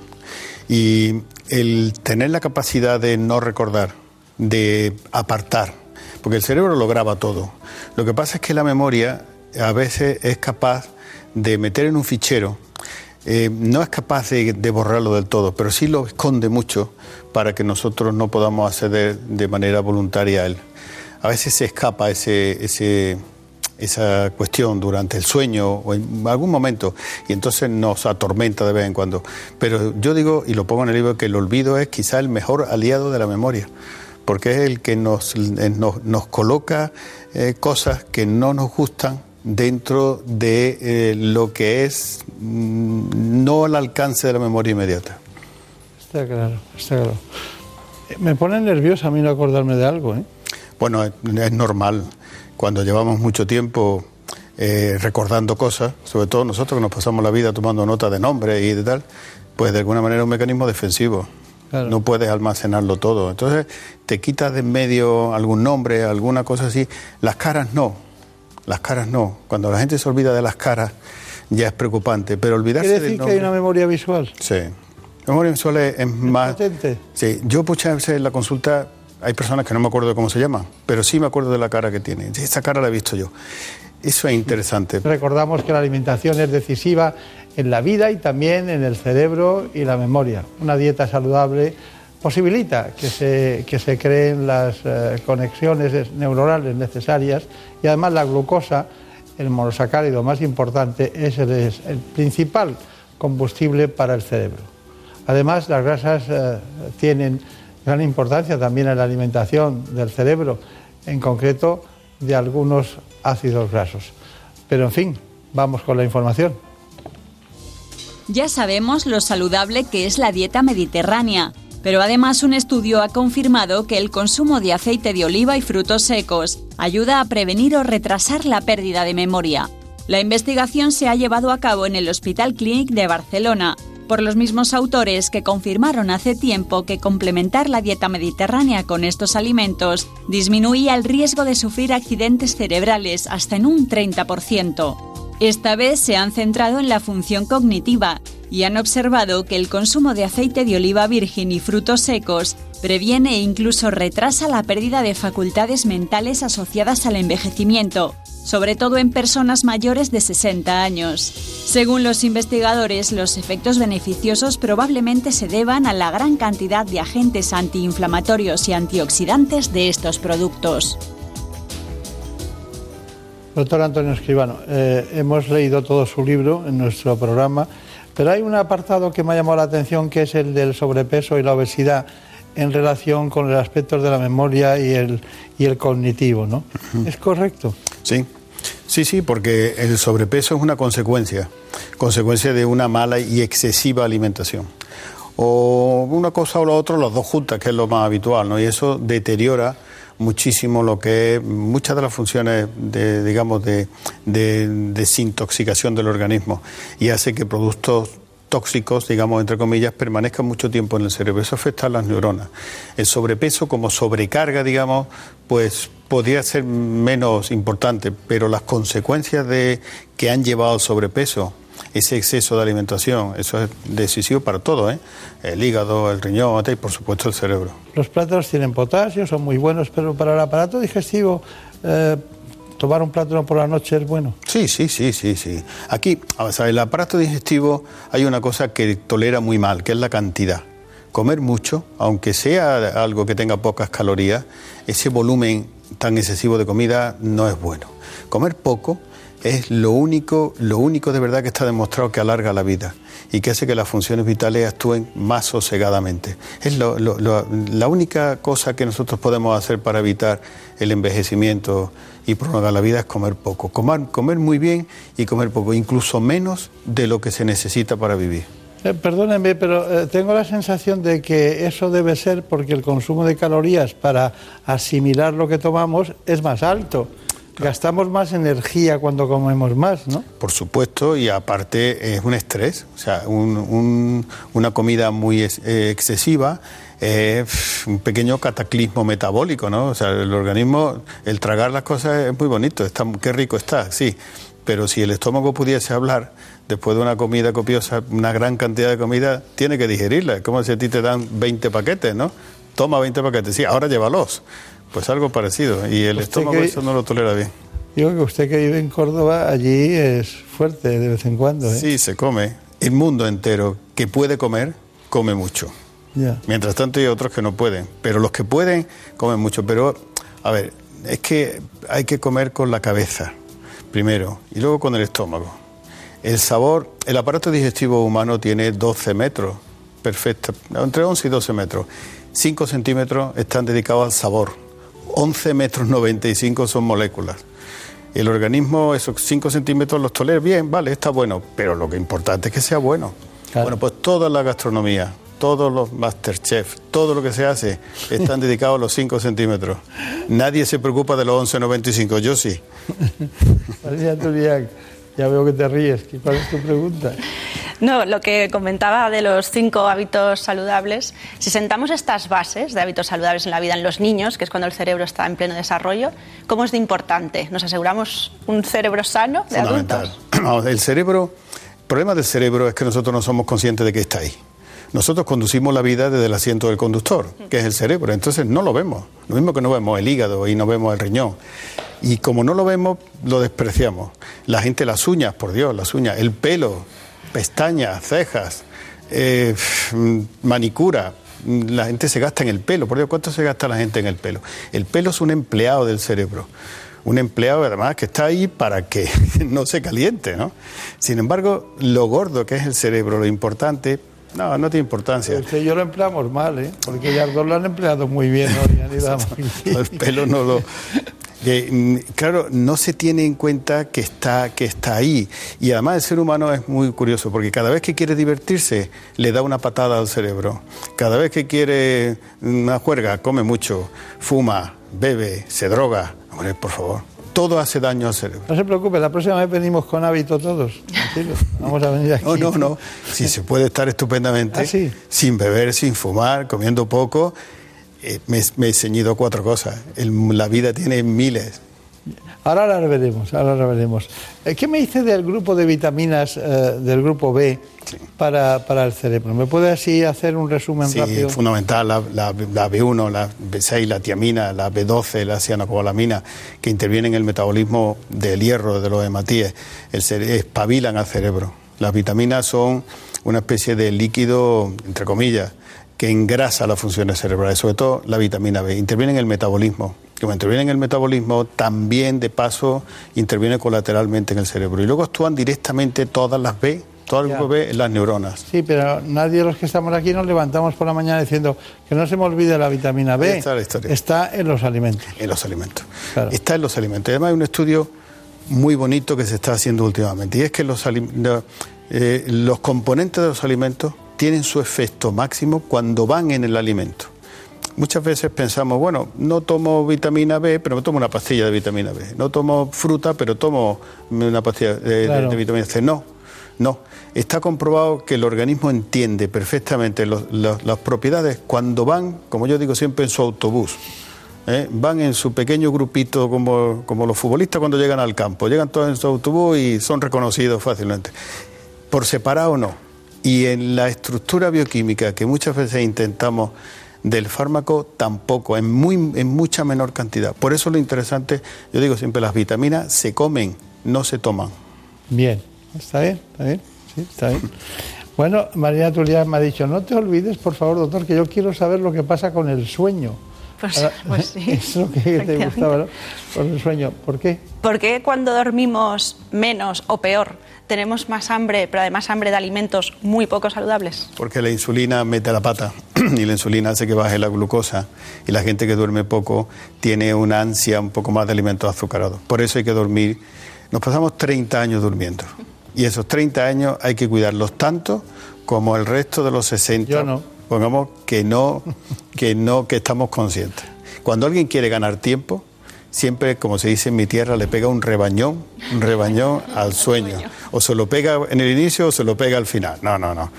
Y el tener la capacidad de no recordar, de apartar, porque el cerebro lo graba todo. Lo que pasa es que la memoria a veces es capaz de meter en un fichero eh, no es capaz de, de borrarlo del todo, pero sí lo esconde mucho para que nosotros no podamos acceder de manera voluntaria a él. A veces se escapa ese, ese, esa cuestión durante el sueño o en algún momento y entonces nos atormenta de vez en cuando. Pero yo digo, y lo pongo en el libro, que el olvido es quizá el mejor aliado de la memoria, porque es el que nos, eh, nos, nos coloca eh, cosas que no nos gustan dentro de eh, lo que es mm, no al alcance de la memoria inmediata. Está claro, está claro. Me pone nervioso a mí no acordarme de algo, ¿eh? Bueno, es, es normal. Cuando llevamos mucho tiempo eh, recordando cosas, sobre todo nosotros que nos pasamos la vida tomando nota de nombres y de tal, pues de alguna manera es un mecanismo defensivo. No puedes almacenarlo todo. Entonces te quitas de en medio algún nombre, alguna cosa así. Las caras no. Las caras no. Cuando la gente se olvida de las caras ya es preocupante. Pero olvidarse ¿Quiere del decir que hay una memoria visual? Sí. La memoria visual es, es más. Sí, yo muchas veces en la consulta hay personas que no me acuerdo de cómo se llaman, pero sí me acuerdo de la cara que tiene. Esa cara la he visto yo. Eso es interesante. Recordamos que la alimentación es decisiva en la vida y también en el cerebro y la memoria. Una dieta saludable posibilita que se, que se creen las eh, conexiones neuronales necesarias y además la glucosa, el monosacárido más importante, es el, es el principal combustible para el cerebro. Además, las grasas eh, tienen gran importancia también en la alimentación del cerebro, en concreto de algunos ácidos grasos. Pero en fin, vamos con la información. Ya sabemos lo saludable que es la dieta mediterránea, pero además un estudio ha confirmado que el consumo de aceite de oliva y frutos secos ayuda a prevenir o retrasar la pérdida de memoria. La investigación se ha llevado a cabo en el Hospital Clínic de Barcelona por los mismos autores que confirmaron hace tiempo que complementar la dieta mediterránea con estos alimentos disminuía el riesgo de sufrir accidentes cerebrales hasta en un 30%. Esta vez se han centrado en la función cognitiva y han observado que el consumo de aceite de oliva virgen y frutos secos previene e incluso retrasa la pérdida de facultades mentales asociadas al envejecimiento, sobre todo en personas mayores de 60 años. Según los investigadores, los efectos beneficiosos probablemente se deban a la gran cantidad de agentes antiinflamatorios y antioxidantes de estos productos. Doctor Antonio Escribano, eh, hemos leído todo su libro en nuestro programa, pero hay un apartado que me ha llamado la atención que es el del sobrepeso y la obesidad. en relación con los aspectos de la memoria y el, y el cognitivo, ¿no? ¿Es correcto? Sí, sí, sí, porque el sobrepeso es una consecuencia, consecuencia de una mala y excesiva alimentación. O una cosa o la otra, las dos juntas, que es lo más habitual, ¿no? Y eso deteriora muchísimo lo que es muchas de las funciones de, digamos, de, de desintoxicación del organismo y hace que productos tóxicos, digamos, entre comillas, permanezcan mucho tiempo en el cerebro. Eso afecta a las neuronas. El sobrepeso como sobrecarga, digamos, pues podría ser menos importante, pero las consecuencias de que han llevado al sobrepeso, ese exceso de alimentación, eso es decisivo para todo, ¿eh? El hígado, el riñón y por supuesto el cerebro. Los plátanos tienen potasio, son muy buenos, pero para el aparato digestivo eh, tomar un plátano por la noche es bueno. Sí, sí, sí, sí, sí. Aquí, o sea, el aparato digestivo hay una cosa que tolera muy mal, que es la cantidad. Comer mucho, aunque sea algo que tenga pocas calorías, ese volumen tan excesivo de comida no es bueno. Comer poco es lo único, lo único de verdad que está demostrado que alarga la vida y que hace que las funciones vitales actúen más sosegadamente. Es la única cosa que nosotros podemos hacer para evitar el envejecimiento y prolongar la vida es comer poco. Comer, comer muy bien y comer poco, incluso menos de lo que se necesita para vivir. Eh, perdónenme, pero eh, tengo la sensación de que eso debe ser porque el consumo de calorías para asimilar lo que tomamos es más alto. Gastamos más energía cuando comemos más, ¿no? Por supuesto, y aparte es un estrés, o sea, una comida muy eh, excesiva es un pequeño cataclismo metabólico, ¿no? O sea, el organismo, el tragar las cosas es muy bonito, está, qué rico está, sí, pero si el estómago pudiese hablar después de una comida copiosa, una gran cantidad de comida, tiene que digerirla. Es como si a ti te dan 20 paquetes, ¿no? Toma 20 paquetes, sí, ahora llévalos. Pues algo parecido, y el estómago eso no lo tolera bien. Digo que usted que vive en Córdoba, allí es fuerte de vez en cuando. ¿eh? Sí, se come. El mundo entero que puede comer, come mucho. Mientras tanto hay otros que no pueden, pero los que pueden comen mucho. Pero, a ver, es que hay que comer con la cabeza primero y luego con el estómago. El sabor, el aparato digestivo humano tiene 12 metros, perfecto, entre 11 y 12 metros. 5 centímetros están dedicados al sabor, 11 metros 95 son moléculas. El organismo, esos 5 centímetros los tolera bien, vale, está bueno, pero lo que importante es que sea bueno. Bueno, pues toda la gastronomía, todos los Masterchef, todo lo que se hace, están [LAUGHS] dedicados a los 5 centímetros. Nadie se preocupa de los 11,95, yo sí. Ya veo que te ríes. ¿Cuál es tu pregunta? No, lo que comentaba de los cinco hábitos saludables, si sentamos estas bases de hábitos saludables en la vida en los niños, que es cuando el cerebro está en pleno desarrollo, ¿cómo es de importante? ¿Nos aseguramos un cerebro sano de adultos? [CLEARS THROAT] el cerebro, el problema del cerebro es que nosotros no somos conscientes de que está ahí. Nosotros conducimos la vida desde el asiento del conductor, que es el cerebro, entonces no lo vemos. Lo mismo que no vemos el hígado y no vemos el riñón. Y como no lo vemos, lo despreciamos. La gente, las uñas, por Dios, las uñas, el pelo, pestañas, cejas, eh, manicura, la gente se gasta en el pelo. Por Dios, ¿cuánto se gasta la gente en el pelo? El pelo es un empleado del cerebro. Un empleado además que está ahí para que [LAUGHS] no se caliente, ¿no? Sin embargo, lo gordo que es el cerebro, lo importante, no, no tiene importancia. El yo lo empleamos mal, ¿eh? Porque ya dos lo han empleado muy bien, ¿no? [LAUGHS] El pelo no lo... Mm, claro, no se tiene en cuenta que está, que está ahí. Y además el ser humano es muy curioso, porque cada vez que quiere divertirse, le da una patada al cerebro. Cada vez que quiere una juerga, come mucho, fuma, bebe, se droga. Hombre, por favor todo hace daño al cerebro. No se preocupe, la próxima vez venimos con hábito todos. [LAUGHS] Vamos a venir aquí. No, no, no. Sí, se puede estar estupendamente [LAUGHS] ¿Ah, sin beber, sin fumar, comiendo poco. Eh, me, he ceñido cuatro cosas. la vida tiene miles. Ahora la veremos, ahora la veremos. Eh, ¿Qué me dice del grupo de vitaminas eh, del grupo B para, para, el cerebro? ¿Me puede así hacer un resumen sí, rápido? fundamental, la, la, B1, la B6, la tiamina, la B12, la cianocobalamina, que intervienen en el metabolismo del hierro, de los hematíes, el espabilan al cerebro. Las vitaminas son una especie de líquido, entre comillas, que engrasa las funciones cerebrales, sobre todo la vitamina B, interviene en el metabolismo. Como interviene en el metabolismo, también de paso interviene colateralmente en el cerebro. Y luego actúan directamente todas las B Todo el grupo B las neuronas. Sí, pero nadie de los que estamos aquí nos levantamos por la mañana diciendo que no se me olvide la vitamina B. Está la historia. Está en los alimentos. En los alimentos. Está en los alimentos. Además hay un estudio muy bonito que se está haciendo últimamente y es que los, eh, los componentes de los alimentos tienen su efecto máximo cuando van en el alimento. Muchas veces pensamos, bueno, no tomo vitamina B, pero me tomo una pastilla de vitamina B. No tomo fruta, pero tomo una pastilla de, de- Claro. de vitamina C. No, no. Está comprobado que el organismo entiende perfectamente los- los- las propiedades cuando van, como yo digo siempre, en su autobús. ¿eh? Van en su pequeño grupito como, como los futbolistas cuando llegan al campo. Llegan todos en su autobús y son reconocidos fácilmente. Por separado no. Y en la estructura bioquímica que muchas veces intentamos del fármaco tampoco, en, muy, en mucha menor cantidad. Por eso lo interesante, yo digo siempre, las vitaminas se comen, no se toman. Bien, está bien, está bien, sí, está bien. Bueno, Marina Tulián me ha dicho, no te olvides, por favor, doctor, que yo quiero saber lo que pasa con el sueño. Pues- Ahora, pues sí, [LAUGHS] Es lo que te gustaba, ¿no? Con el sueño. ¿Por qué? ¿Por qué cuando dormimos menos o peor tenemos más hambre, pero además hambre de alimentos muy poco saludables? Porque la insulina mete la pata [CLEARS THROAT] y la insulina hace que baje la glucosa y la gente que duerme poco tiene una ansia un poco más de alimentos azucarados. Por eso hay que dormir. Nos pasamos 30 años durmiendo y esos 30 años hay que cuidarlos tanto como el resto de los 60. Yo no. Pongamos que no, que no, que estamos conscientes. Cuando alguien quiere ganar tiempo, siempre, como se dice en mi tierra, le pega un rebañón, un rebañón [LAUGHS] al sueño. O se lo pega en el inicio o se lo pega al final. No, no, no.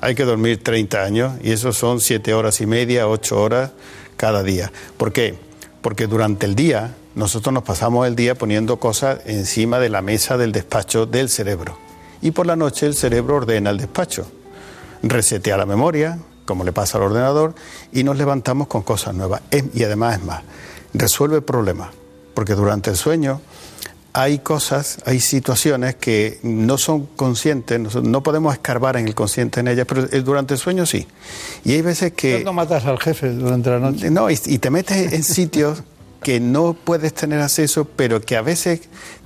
Hay que dormir 30 años y eso son 7 horas y media, 8 horas cada día. ¿Por qué? Porque durante el día nosotros nos pasamos el día poniendo cosas encima de la mesa del despacho del cerebro. Y por la noche el cerebro ordena el despacho resetea la memoria, como le pasa al ordenador, y nos levantamos con cosas nuevas. Y además es más, resuelve problemas, porque durante el sueño hay cosas, hay situaciones que no son conscientes, no, podemos escarbar en el consciente en ellas, pero eh, durante el sueño sí. Y hay veces que... No matas al jefe durante la noche. No, y, y te metes en sitios que no puedes tener acceso, pero que a veces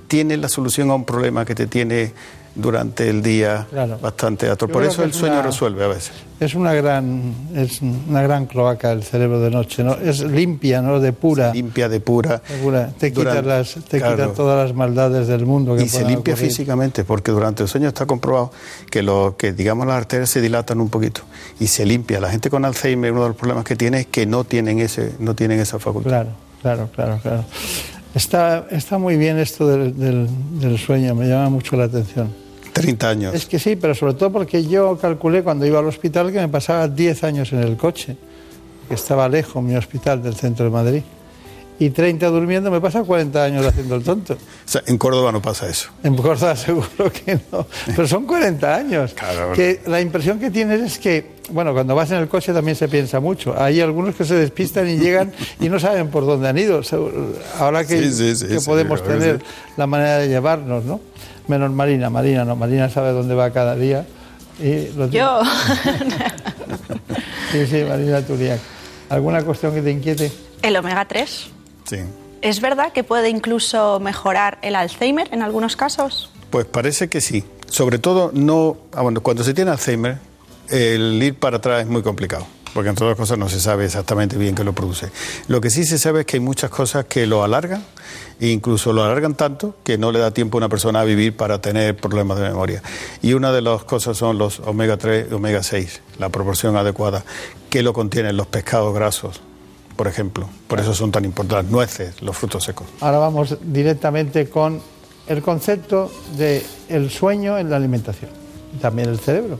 tienen la solución a un problema que te tiene durante el día bastante atro. Por eso el sueño una- resuelve a veces. Es una gran, es una gran cloaca el cerebro de noche, ¿no? Es limpia, ¿no? De pura. Limpia, de pura. De pura. Te quita las, te claro. quita todas las maldades del mundo que Y se limpia ocurrir. físicamente, porque durante el sueño está comprobado que, lo, que digamos las arterias se dilatan un poquito y se limpia. La gente con Alzheimer, uno de los problemas que tiene es que no tienen, ese, no tienen esa facultad. Claro, claro, claro, claro. Está, está muy bien esto del, del- del sueño, me llama mucho la atención. 30 años. Es que sí, pero sobre todo porque yo calculé cuando iba al hospital que me pasaba 10 años en el coche, que estaba lejos mi hospital del centro de Madrid. Y 30 durmiendo me pasa 40 años haciendo el tonto. O sea, en Córdoba no pasa eso. En Córdoba [LAUGHS] seguro que no. Pero son 40 años. Claro. Que la impresión que tienes es que, bueno, cuando vas en el coche también se piensa mucho. Hay algunos que se despistan y llegan y no saben por dónde han ido. Ahora que, Sí, sí, sí, que sí, podemos tener sí. la manera de llevarnos, ¿no? Menos Marina, Marina no. Marina sabe dónde va cada día. Y lo Yo. [LAUGHS] Sí, sí, Marina Turiac. ¿Alguna cuestión que te inquiete? El omega 3. Sí. ¿Es verdad que puede incluso mejorar el Alzheimer en algunos casos? Pues parece que sí. Sobre todo, no, ah, bueno, cuando se tiene Alzheimer, el ir para atrás es muy complicado, porque entre otras cosas no se sabe exactamente bien qué lo produce. Lo que sí se sabe es que hay muchas cosas que lo alargan, e incluso lo alargan tanto que no le da tiempo a una persona a vivir para tener problemas de memoria. Y una de las cosas son los omega 3 y omega 6, la proporción adecuada, que lo contienen los pescados grasos, por ejemplo. Por eso son tan importantes, nueces, los frutos secos. Ahora vamos directamente con el concepto de el sueño en la alimentación. Y También el cerebro.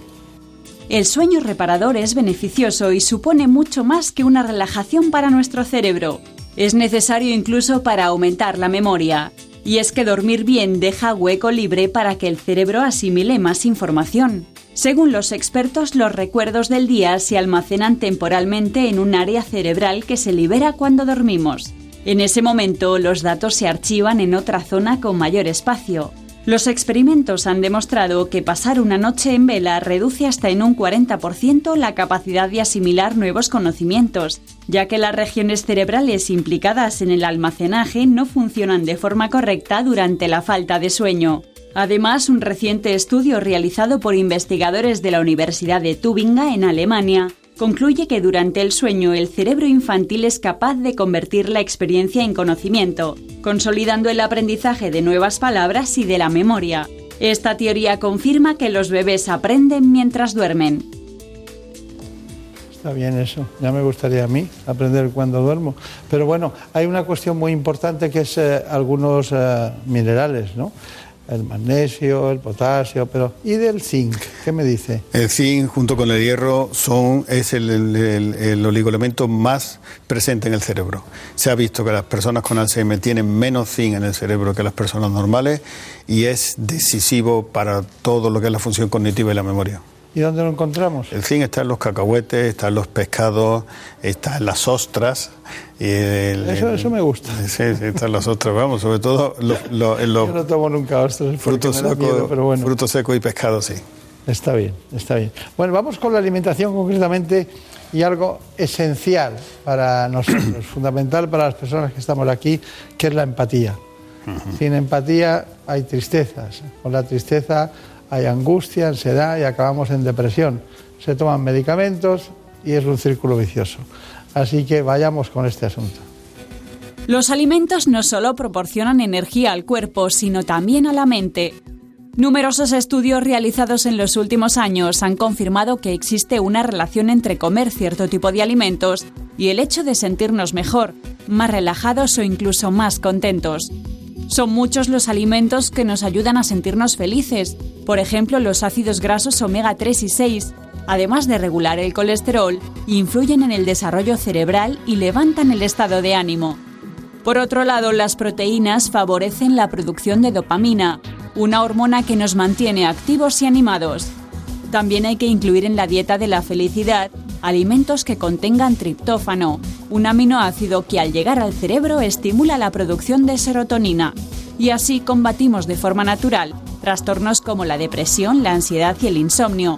El sueño reparador es beneficioso y supone mucho más que una relajación para nuestro cerebro. Es necesario incluso para aumentar la memoria. Y es que dormir bien deja hueco libre para que el cerebro asimile más información. Según los expertos, los recuerdos del día se almacenan temporalmente en un área cerebral que se libera cuando dormimos. En ese momento, los datos se archivan en otra zona con mayor espacio. Los experimentos han demostrado que pasar una noche en vela reduce hasta en un 40% la capacidad de asimilar nuevos conocimientos, ya que las regiones cerebrales implicadas en el almacenaje no funcionan de forma correcta durante la falta de sueño. Además, un reciente estudio realizado por investigadores de la Universidad de Tübingen en Alemania concluye que durante el sueño el cerebro infantil es capaz de convertir la experiencia en conocimiento, consolidando el aprendizaje de nuevas palabras y de la memoria. Esta teoría confirma que los bebés aprenden mientras duermen. Está bien eso, ya me gustaría a mí aprender cuando duermo. Pero bueno, hay una cuestión muy importante que es eh, algunos eh, minerales, ¿no? El magnesio, el potasio, pero ¿y del zinc? ¿Qué me dice? El zinc junto con el hierro son, es el, el, el, el oligoelemento más presente en el cerebro. Se ha visto que las personas con Alzheimer tienen menos zinc en el cerebro que las personas normales y es decisivo para todo lo que es la función cognitiva y la memoria. ¿Y dónde lo encontramos? El zinc está en los cacahuetes, está en los pescados, está en las ostras. y el- Eso, el- eso me gusta. [LAUGHS] Sí, sí, está en las ostras, vamos, sobre todo lo- lo- [LAUGHS] en los Yo no tomo nunca ostras porque frutos secos bueno. frutos secos y pescados, sí. Está bien, está bien. Bueno, vamos con la alimentación concretamente y algo esencial para nosotros, [COUGHS] fundamental para las personas que estamos aquí, que es la empatía. Sin empatía hay tristezas. Con la tristeza hay angustia, ansiedad y acabamos en depresión. Se toman medicamentos y es un círculo vicioso. Así que vayamos con este asunto. Los alimentos no solo proporcionan energía al cuerpo, sino también a la mente. Numerosos estudios realizados en los últimos años han confirmado que existe una relación entre comer cierto tipo de alimentos y el hecho de sentirnos mejor, más relajados o incluso más contentos. Son muchos los alimentos que nos ayudan a sentirnos felices, por ejemplo los ácidos grasos omega 3 y 6, además de regular el colesterol, influyen en el desarrollo cerebral y levantan el estado de ánimo. Por otro lado, las proteínas favorecen la producción de dopamina, una hormona que nos mantiene activos y animados. También hay que incluir en la dieta de la felicidad alimentos que contengan triptófano, un aminoácido que al llegar al cerebro estimula la producción de serotonina. Y así combatimos de forma natural trastornos como la depresión, la ansiedad y el insomnio.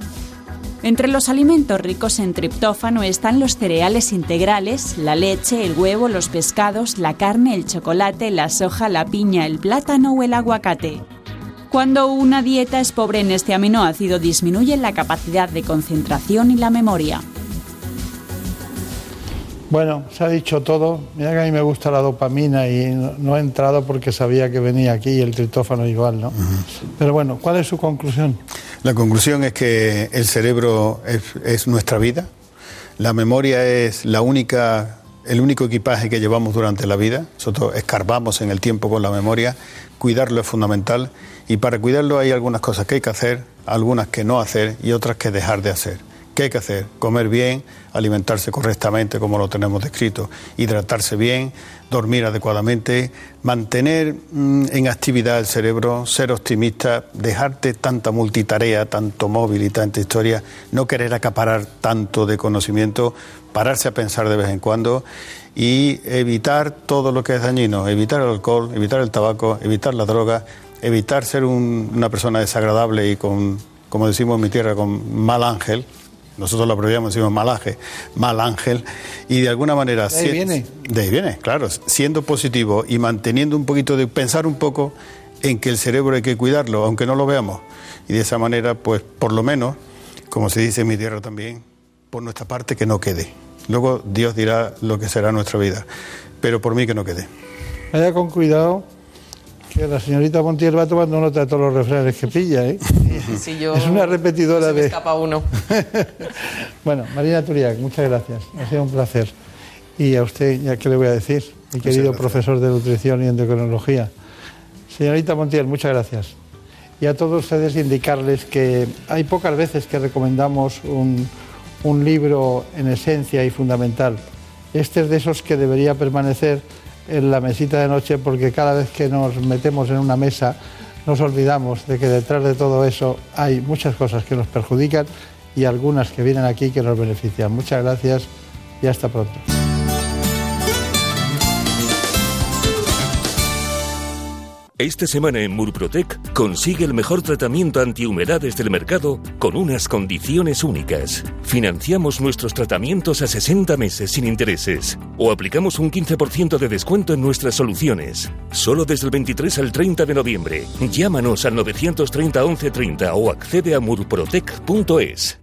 Entre los alimentos ricos en triptófano están los cereales integrales, la leche, el huevo, los pescados, la carne, el chocolate, la soja, la piña, el plátano o el aguacate. Cuando una dieta es pobre en este aminoácido disminuye la capacidad de concentración y la memoria. Bueno, se ha dicho todo. Mira que a mí me gusta la dopamina y no, no he entrado porque sabía que venía aquí y el triptófano igual, ¿no? Pero bueno, ¿cuál es su conclusión? La conclusión es que el cerebro es, es nuestra vida, la memoria es la única, el único equipaje que llevamos durante la vida. Nosotros escarbamos en el tiempo con la memoria, cuidarlo es fundamental y para cuidarlo hay algunas cosas que hay que hacer, algunas que no hacer y otras que dejar de hacer. ¿Qué hay que hacer? Comer bien, alimentarse correctamente como lo tenemos descrito, hidratarse bien, dormir adecuadamente, mantener mm, en actividad el cerebro, ser optimista, dejarte tanta multitarea, tanto móvil y tanta historia, no querer acaparar tanto de conocimiento, pararse a pensar de vez en cuando y evitar todo lo que es dañino, evitar el alcohol, evitar el tabaco, evitar la droga, evitar ser un- una persona desagradable y con, como decimos en mi tierra, con mal ángel, nosotros lo abreviamos, decimos malaje, mal ángel, y de alguna manera... De ahí si- viene. De ahí viene, claro, siendo positivo y manteniendo un poquito de... pensar un poco en que el cerebro hay que cuidarlo, aunque no lo veamos. Y de esa manera, pues, por lo menos, como se dice en mi tierra también, por nuestra parte que no quede. Luego Dios dirá lo que será nuestra vida, pero por mí que no quede. Vaya con cuidado, que la señorita Montiel va tomando nota de todos los refranes que pilla, ¿eh? Sí, yo- Es una repetidora se me de... escapa uno. [LAUGHS] bueno, Marina Turiac, muchas gracias. Ha sido un placer. Y a usted, ya que le voy a decir, mi Muchas querido gracias. profesor de nutrición y endocrinología. Señorita Montiel, muchas gracias. Y a todos ustedes indicarles que hay pocas veces que recomendamos un, un libro en esencia y fundamental. Este es de esos que debería permanecer en la mesita de noche porque cada vez que nos metemos en una mesa nos olvidamos de que detrás de todo eso hay muchas cosas que nos perjudican y algunas que vienen aquí que nos benefician. Muchas gracias y hasta pronto. Esta semana en Murprotec consigue el mejor tratamiento antihumedades del mercado con unas condiciones únicas. Financiamos nuestros tratamientos a 60 meses sin intereses o aplicamos un 15% de descuento en nuestras soluciones. Solo desde el 23 al 30 de noviembre. Llámanos al 930 1130 o accede a murprotec.es.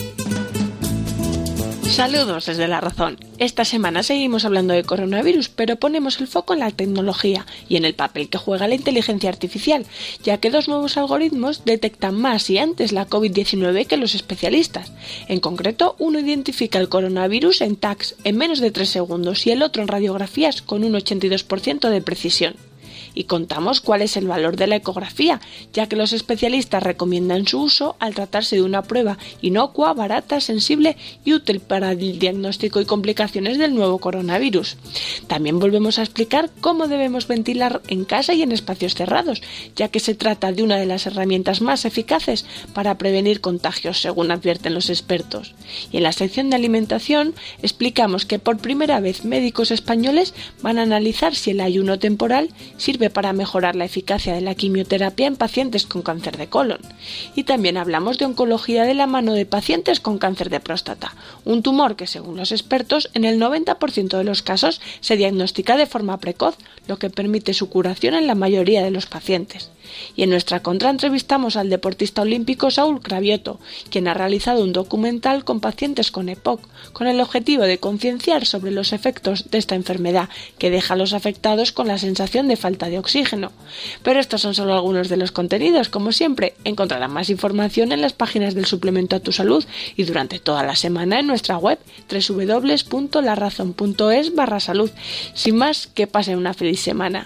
Saludos desde La Razón. Esta semana seguimos hablando de coronavirus, pero ponemos el foco en la tecnología y en el papel que juega la inteligencia artificial, ya que dos nuevos algoritmos detectan más y antes la COVID-19 que los especialistas. En concreto, uno identifica el coronavirus en tags en menos de 3 segundos y el otro en radiografías con un 82% de precisión y contamos cuál es el valor de la ecografía, ya que los especialistas recomiendan su uso al tratarse de una prueba inocua, barata, sensible y útil para el diagnóstico y complicaciones del nuevo coronavirus. También volvemos a explicar cómo debemos ventilar en casa y en espacios cerrados, ya que se trata de una de las herramientas más eficaces para prevenir contagios, según advierten los expertos. Y en la sección de alimentación explicamos que por primera vez médicos españoles van a analizar si el ayuno temporal sirve para mejorar la eficacia de la quimioterapia en pacientes con cáncer de colon. Y también hablamos de oncología de la mano de pacientes con cáncer de próstata, un tumor que según los expertos en el 90% de los casos se diagnostica de forma precoz, lo que permite su curación en la mayoría de los pacientes. Y en nuestra contra entrevistamos al deportista olímpico Saúl Cravioto, quien ha realizado un documental con pacientes con EPOC, con el objetivo de concienciar sobre los efectos de esta enfermedad que deja a los afectados con la sensación de falta de oxígeno. Pero estos son solo algunos de los contenidos. Como siempre, encontrarán más información en las páginas del suplemento a tu salud y durante toda la semana en nuestra web www.larazón.es barra salud. Sin más, que pasen una feliz semana.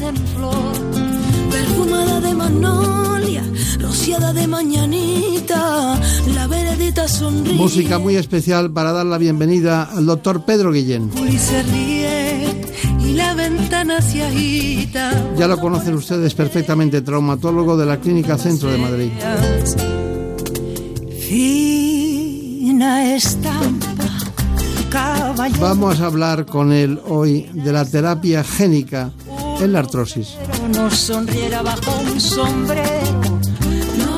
En flor. Perfumada de magnolia, rociada de mañanita, la veredita sonríe. Música muy especial para dar la bienvenida al doctor Pedro Guillén. Y se ríe y la ventana se agita. Ya lo conocen ustedes perfectamente, traumatólogo de la Clínica Centro de Madrid. Fina estampa, caballero. Vamos a hablar con él hoy de la terapia génica en la artrosis.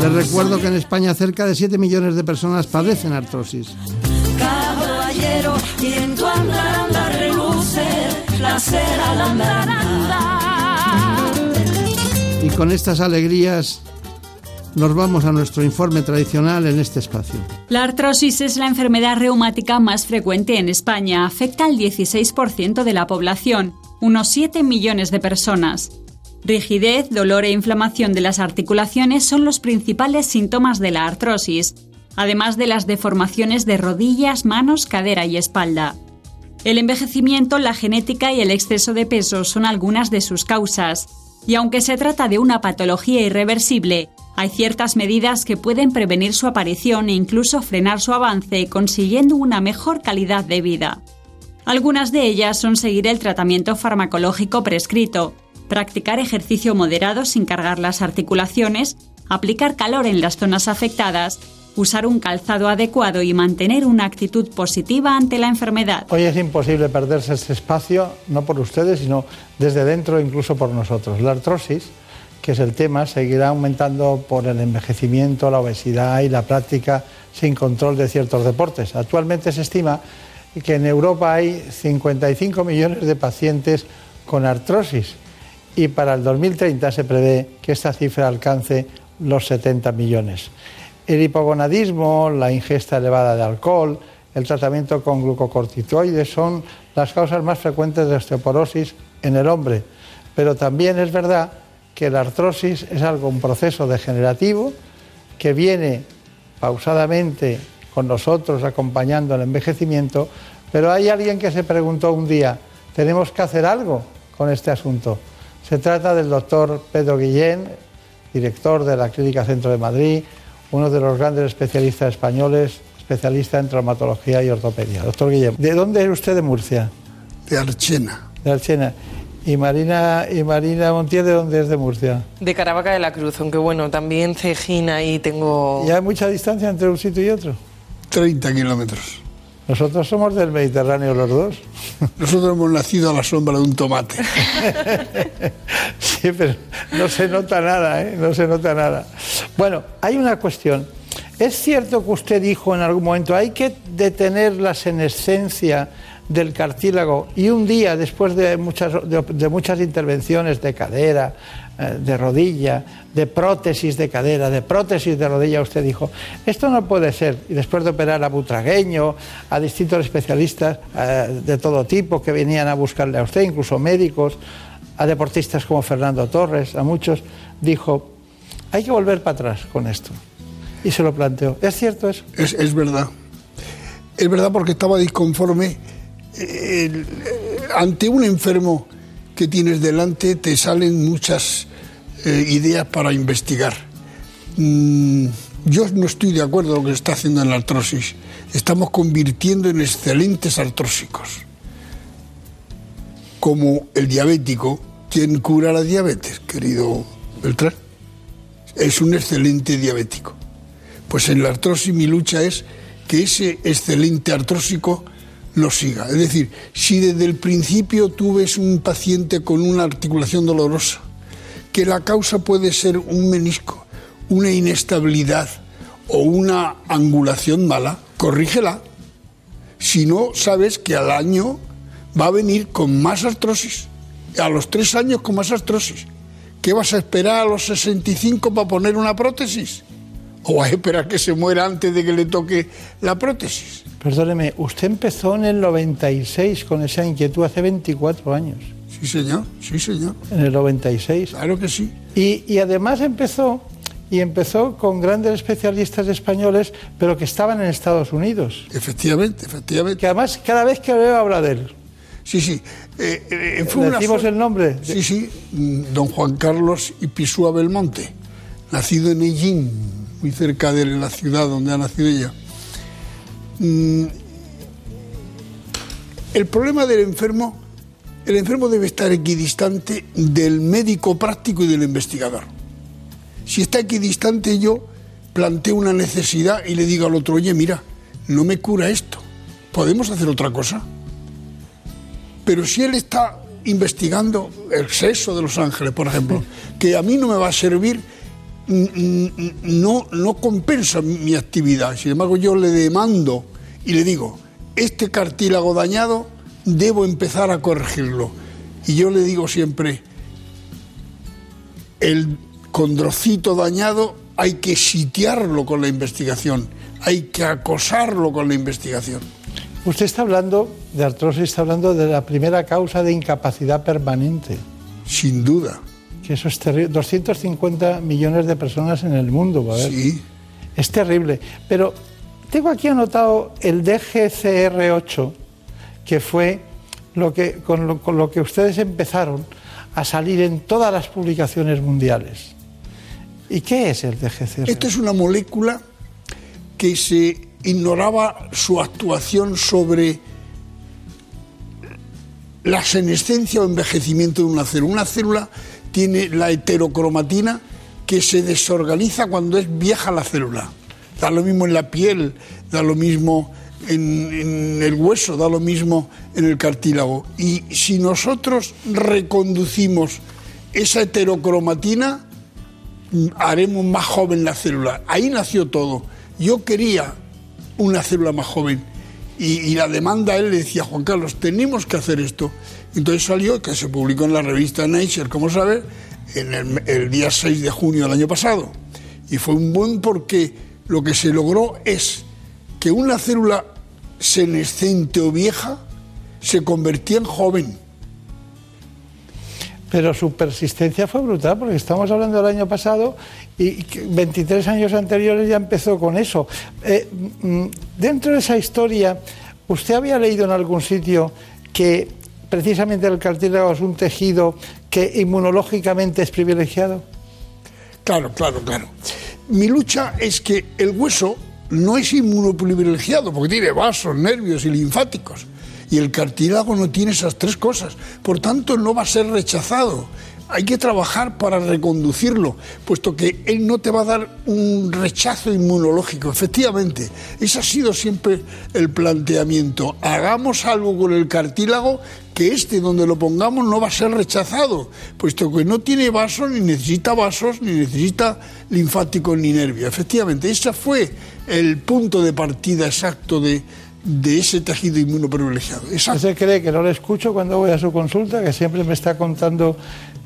Les recuerdo que en España cerca de 7 millones de personas padecen artrosis. Y con estas alegrías nos vamos a nuestro informe tradicional en este espacio. La artrosis es la enfermedad reumática más frecuente en España. Afecta al 16% de la población, unos 7 millones de personas. Rigidez, dolor e inflamación de las articulaciones son los principales síntomas de la artrosis, además de las deformaciones de rodillas, manos, cadera y espalda. El envejecimiento, la genética y el exceso de peso son algunas de sus causas, y aunque se trata de una patología irreversible, hay ciertas medidas que pueden prevenir su aparición e incluso frenar su avance, consiguiendo una mejor calidad de vida. Algunas de ellas son seguir el tratamiento farmacológico prescrito, practicar ejercicio moderado sin cargar las articulaciones, aplicar calor en las zonas afectadas, usar un calzado adecuado y mantener una actitud positiva ante la enfermedad. Hoy es imposible perderse este espacio, no por ustedes, sino desde dentro, incluso por nosotros. La artrosis, que es el tema, seguirá aumentando por el envejecimiento, la obesidad y la práctica sin control de ciertos deportes. Actualmente se estima que en Europa hay 55 millones de pacientes con artrosis y para el 2030 se prevé que esta cifra alcance los 70 millones. El hipogonadismo, la ingesta elevada de alcohol, el tratamiento con glucocorticoides son las causas más frecuentes de osteoporosis en el hombre, pero también es verdad que la artrosis es algo, un proceso degenerativo que viene pausadamente con nosotros acompañando el envejecimiento, pero hay alguien que se preguntó un día, ¿tenemos que hacer algo con este asunto? Se trata del doctor Pedro Guillén, director de la Clínica Centro de Madrid, uno de los grandes especialistas españoles, especialista en traumatología y ortopedia. Doctor Guillén, ¿de dónde es usted de Murcia? De Archena. De Archena. ¿Y Marina, y Marina Montiel de dónde es de Murcia? De Caravaca de la Cruz, aunque bueno, también Cejina y tengo... ¿Y hay mucha distancia entre un sitio y otro? 30 kilómetros. Nosotros somos del Mediterráneo los dos. Nosotros hemos nacido a la sombra de un tomate. [LAUGHS] sí, pero no se nota nada, ¿eh? No se nota nada. Bueno, hay una cuestión. Es cierto que usted dijo en algún momento, hay que detener la senescencia del cartílago y un día después de muchas, de, muchas intervenciones de cadera, de rodilla, de prótesis de cadera, de prótesis de rodilla, usted dijo, esto no puede ser. Y después de operar a Butragueño, a distintos especialistas eh, de todo tipo que venían a buscarle a usted, incluso médicos, a deportistas como Fernando Torres, a muchos, dijo, hay que volver para atrás con esto. Y se lo planteó. ¿Es cierto eso? Es, es verdad. Es verdad porque estaba disconforme ante un enfermo que tienes delante te salen muchas eh, ideas para investigar. Mm, yo no estoy de acuerdo con lo que se está haciendo en la artrosis. Estamos convirtiendo en excelentes artrósicos. Como el diabético, ¿quién cura la diabetes, querido Beltrán? Es un excelente diabético. Pues en la artrosis mi lucha es que ese excelente artrósico lo siga. Es decir, si desde el principio tú ves un paciente con una articulación dolorosa, que la causa puede ser un menisco, una inestabilidad o una angulación mala, corrígela. Si no, sabes que al año va a venir con más artrosis, a los tres años con más artrosis. ¿Qué vas a esperar a los 65 para poner una prótesis? ¿O vas a esperar que se muera antes de que le toque la prótesis? Perdóneme, usted empezó en el 96 con esa inquietud hace 24 años. Sí, señor, sí, señor. En el 96. Claro que sí. Y, y además empezó, y empezó con grandes especialistas españoles, pero que estaban en Estados Unidos. Efectivamente, efectivamente. Que además cada vez que veo habla de él. Sí, sí. Eh, eh, ¿Decimos el nombre? Sí, sí. Mm, don Juan Carlos Ipisúa Belmonte, nacido en Ellín, muy cerca de la ciudad donde ha nacido ella. Mm, el problema del enfermo, el enfermo debe estar equidistante del médico práctico y del investigador. Si está equidistante yo planteo una necesidad y le digo al otro, oye, mira, no me cura esto, podemos hacer otra cosa. Pero si él está investigando el sexo de los ángeles, por ejemplo, [LAUGHS] que a mí no me va a servir, no, no compensa mi actividad. Sin embargo, yo le demando y le digo, este cartílago dañado debo empezar a corregirlo. Y yo le digo siempre, el condrocito dañado hay que sitiarlo con la investigación, hay que acosarlo con la investigación. Usted está hablando de artrosis, está hablando de la primera causa de incapacidad permanente. Sin duda. Que eso es terrible. 250 millones de personas en el mundo, ¿va Sí. Es terrible. Pero tengo aquí anotado el DGCR8, que fue lo que, con, lo, que ustedes empezaron a salir en todas las publicaciones mundiales. ¿Y qué es el DGCR? Esto es una molécula que se ignoraba su actuación sobre la senescencia o envejecimiento de una célula. Una célula tiene la heterocromatina que se desorganiza cuando es vieja la célula da lo mismo en la piel, da lo mismo en, el hueso, da lo mismo en el cartílago. Y si nosotros reconducimos esa heterocromatina, haremos más joven la célula. Ahí nació todo. Yo quería una célula más joven y, la demanda él le decía, Juan Carlos, tenemos que hacer esto. Entonces salió, que se publicó en la revista Nature, como sabes, en el, el día 6 de junio del año pasado. Y fue un buen porque lo que se logró es que una célula senescente o vieja se convertía en joven. Pero su persistencia fue brutal, porque estamos hablando del año pasado y que 23 años anteriores ya empezó con eso. Eh, mm, dentro de esa historia, ¿usted había leído en algún sitio que precisamente el cartílago es un tejido que inmunológicamente es privilegiado? Claro, claro, claro. Mi lucha es que el hueso no es inmunoprivilegiado porque tiene vasos, nervios y linfáticos. Y el cartílago no tiene esas tres cosas. Por tanto, no va a ser rechazado. Hay que trabajar para reconducirlo, puesto que él no te va a dar un rechazo inmunológico. Efectivamente, ese ha sido siempre el planteamiento. Hagamos algo con el cartílago que este donde lo pongamos no va a ser rechazado, puesto que no tiene vasos, ni necesita vasos, ni necesita linfáticos ni nervios. Efectivamente, ese fue el punto de partida exacto de, ese tejido inmunoprivilegiado. ¿Usted cree que no le escucho cuando voy a su consulta, que siempre me está contando...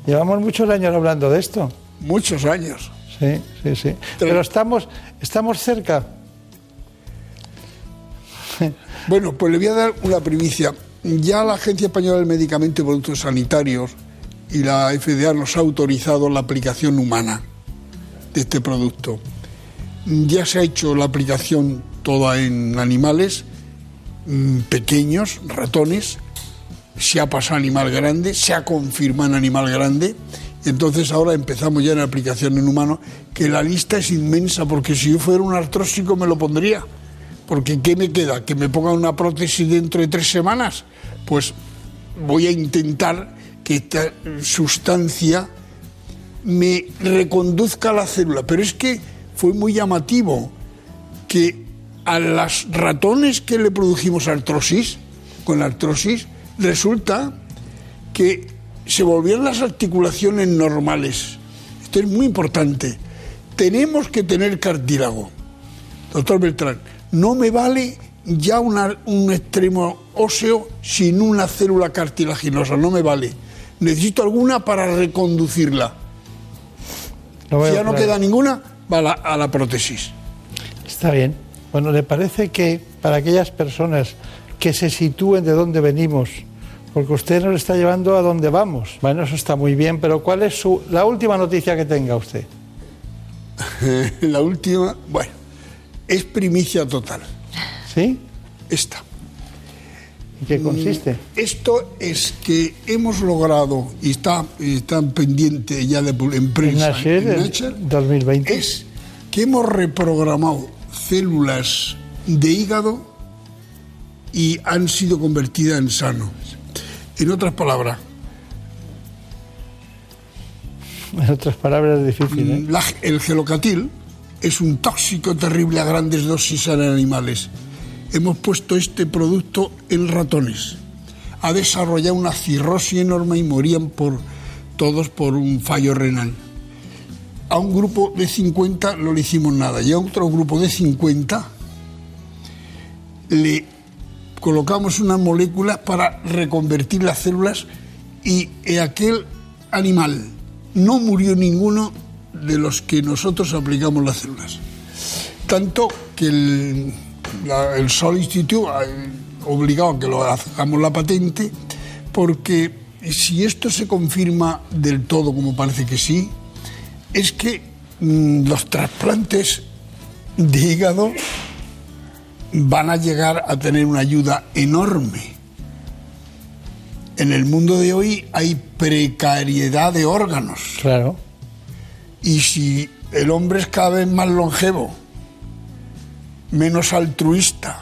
Llevamos muchos años hablando de esto. Muchos años. Sí, sí, sí. Pero estamos, estamos cerca. [LAUGHS] Bueno, pues le voy a dar una primicia. Ya la Agencia Española del Medicamento y Productos Sanitarios y la FDA nos ha autorizado la aplicación humana de este producto. Ya se ha hecho la aplicación toda en animales mm, pequeños, ratones, se ha pasado animal grande, se ha confirmado en animal grande, entonces ahora empezamos ya en aplicación en humano, que la lista es inmensa, porque si yo fuera un artrósico me lo pondría. Porque ¿qué me queda? ¿Que me pongan una prótesis dentro de tres semanas? Pues voy a intentar que esta sustancia me reconduzca a la célula. Pero es que fue muy llamativo que a las ratones que le produjimos artrosis, con artrosis, resulta que se volvieron las articulaciones normales. Esto es muy importante. Tenemos que tener cartílago. Doctor Beltrán, no me vale ya una- un extremo óseo sin una célula cartilaginosa, no me vale. Necesito alguna para reconducirla. Lo si ya no queda ninguna, va a la, a la prótesis. Está bien. Bueno, ¿le parece que para aquellas personas que se sitúen de dónde venimos, porque usted nos está llevando a dónde vamos? Bueno, eso está muy bien, pero ¿cuál es su, la última noticia que tenga usted? [LAUGHS] la última, bueno, es primicia total. ¿Sí? Esta. ¿En qué consiste? Mm, Esto es que hemos logrado, y está, está pendiente ya de, en prensa, en el Nature, 2020. es que hemos reprogramado células de hígado y han sido convertidas en sanos. En otras palabras, En [LAUGHS] otras palabras, es difícil. ¿eh? la- el gelocatil es un tóxico terrible a grandes dosis en animales. Hemos puesto este producto en ratones. Ha desarrollado una cirrosis enorme y morían por, todos por un fallo renal. A un grupo de 50 no le hicimos nada y a otro grupo de 50 le colocamos unas moléculas para reconvertir las células y en aquel animal no murió ninguno de los que nosotros aplicamos las células. Tanto que el, la- Sol Institute ha obligado a que lo hagamos la patente, porque si esto se confirma del todo, como parece que sí, es que mm, los trasplantes de hígado van a llegar a tener una ayuda enorme. En el mundo de hoy hay precariedad de órganos. Claro. Y si el hombre es cada vez más longevo, menos altruista,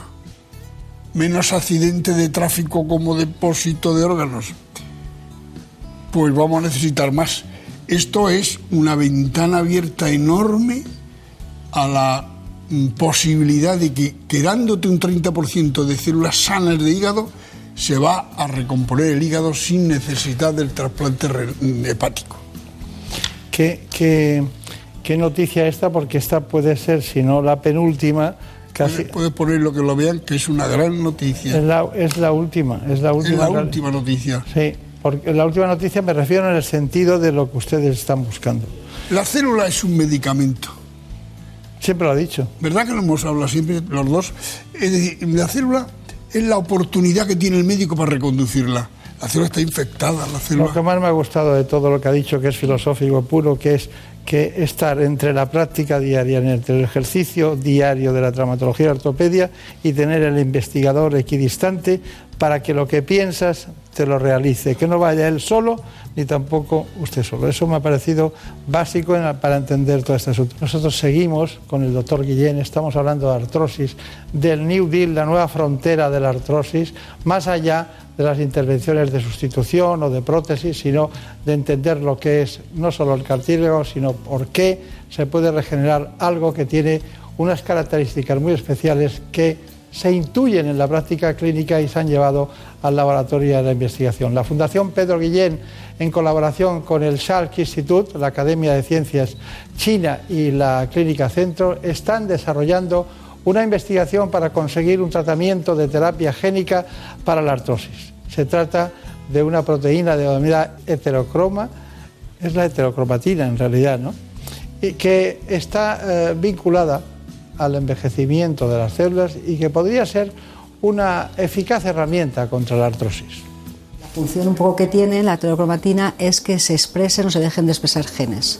menos accidente de tráfico como depósito de órganos, pues vamos a necesitar más. Esto es una ventana abierta enorme a la posibilidad de que quedándote un 30% de células sanas de hígado, se va a recomponer el hígado sin necesidad del trasplante re- hepático. ¿Qué, qué, qué noticia esta? Porque esta puede ser, si no la penúltima, Casi. Puedes poner lo que lo vean, que es una gran noticia. Es la, es la última, es la última. Es la última noticia. Sí, porque la última noticia me refiero en el sentido de lo que ustedes están buscando. La célula es un medicamento. Siempre lo ha dicho. ¿Verdad que lo hemos hablado siempre los dos? Es decir, la célula es la oportunidad que tiene el médico para reconducirla. La célula está infectada, la célula. Lo que más me ha gustado de todo lo que ha dicho, que es filosófico puro, que es que estar entre la práctica diaria, entre el ejercicio diario de la traumatología y la ortopedia y tener el investigador equidistante para que lo que piensas te lo realice, que no vaya él solo ni tampoco usted solo. Eso me ha parecido básico para entender todo este asunto. Nosotros seguimos con el doctor Guillén, estamos hablando de artrosis, del New Deal, la nueva frontera de la artrosis, más allá de las intervenciones de sustitución o de prótesis, sino de entender lo que es no solo el cartílago, sino por qué se puede regenerar algo que tiene unas características muy especiales que se intuyen en la práctica clínica y se han llevado al laboratorio de la investigación. La Fundación Pedro Guillén, en colaboración con el Salk Institute, la Academia de Ciencias China y la Clínica Centro, están desarrollando una investigación para conseguir un tratamiento de terapia génica para la artrosis. Se trata de una proteína de denominada heterocroma, es la heterocromatina en realidad, ¿no? Y que está eh, vinculada al envejecimiento de las células y que podría ser una eficaz herramienta contra la artrosis. La función un poco que tiene la heterocromatina es que se expresen o se dejen de expresar genes.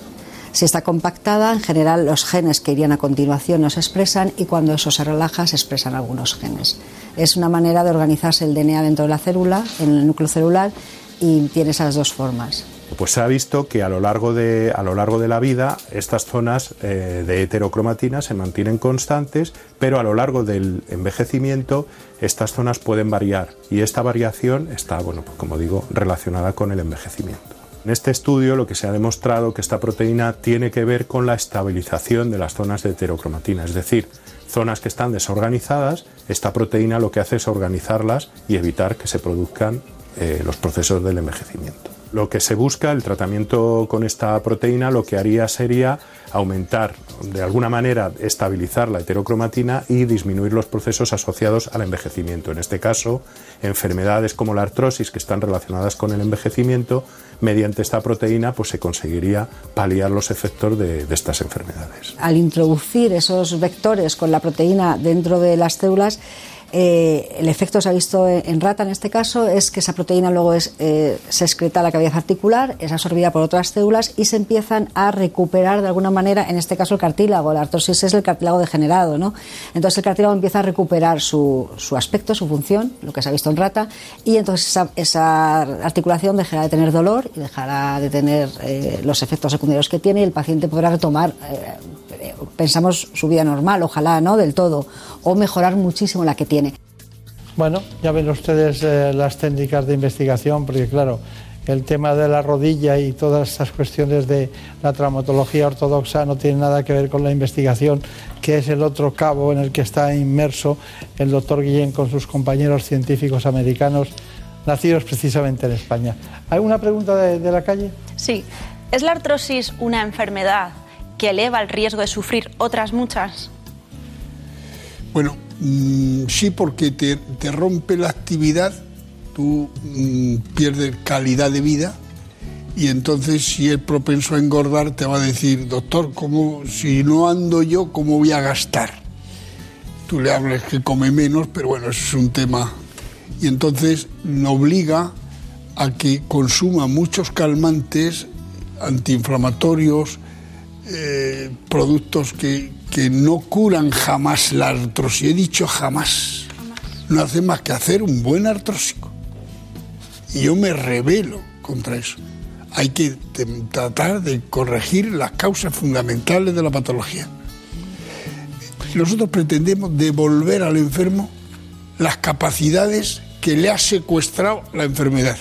Si está compactada, en general los genes que irían a continuación no se expresan y cuando eso se relaja se expresan algunos genes. Es una manera de organizarse el DNA dentro de la célula, en el núcleo celular, y tiene esas dos formas. Pues se ha visto que a lo largo de, a lo largo de la vida estas zonas eh, de heterocromatina se mantienen constantes, pero a lo largo del envejecimiento estas zonas pueden variar y esta variación está, bueno, pues como digo, relacionada con el envejecimiento. En este estudio lo que se ha demostrado que esta proteína tiene que ver con la estabilización de las zonas de heterocromatina, es decir, zonas que están desorganizadas, esta proteína lo que hace es organizarlas y evitar que se produzcan eh, los procesos del envejecimiento. Lo que se busca, el tratamiento con esta proteína, lo que haría sería aumentar, de alguna manera, estabilizar la heterocromatina y disminuir los procesos asociados al envejecimiento. En este caso, enfermedades como la artrosis, que están relacionadas con el envejecimiento, mediante esta proteína pues, se conseguiría paliar los efectos de, de estas enfermedades. Al introducir esos vectores con la proteína dentro de las células, eh, el efecto se ha visto en, rata en este caso es que esa proteína luego es, eh, se excreta a la cavidad articular, es absorbida por otras células y se empiezan a recuperar de alguna manera, en este caso el cartílago, la artrosis es el cartílago degenerado, ¿no? Entonces el cartílago empieza a recuperar su, su aspecto, su función, lo que se ha visto en rata, y entonces esa, esa articulación dejará de tener dolor y dejará de tener eh, los efectos secundarios que tiene y el paciente podrá retomar eh, pensamos su vida normal, ojalá no del todo, o mejorar muchísimo la que tiene. Bueno, ya ven ustedes eh, las técnicas de investigación, porque claro, el tema de la rodilla y todas estas cuestiones de la traumatología ortodoxa no tiene nada que ver con la investigación, que es el otro cabo en el que está inmerso el doctor Guillén con sus compañeros científicos americanos, nacidos precisamente en España. ¿Hay una pregunta de, de la calle? Sí. ¿Es la artrosis una enfermedad que eleva el riesgo de sufrir otras muchas? Bueno, mm, sí, porque te, rompe la actividad, tú mm, pierdes calidad de vida y entonces si es propenso a engordar te va a decir, doctor, ¿cómo, si no ando yo, ¿cómo voy a gastar? Tú le hablas que come menos, pero bueno, eso es un tema. Y entonces obliga a que consuma muchos calmantes, antiinflamatorios, eh, productos que, que no curan jamás la artrosis. He dicho jamás. No hace más que hacer un buen artrósico. Y yo me rebelo contra eso. Hay que tratar de corregir las causas fundamentales de la patología. Nosotros pretendemos devolver al enfermo las capacidades que le ha secuestrado la enfermedad.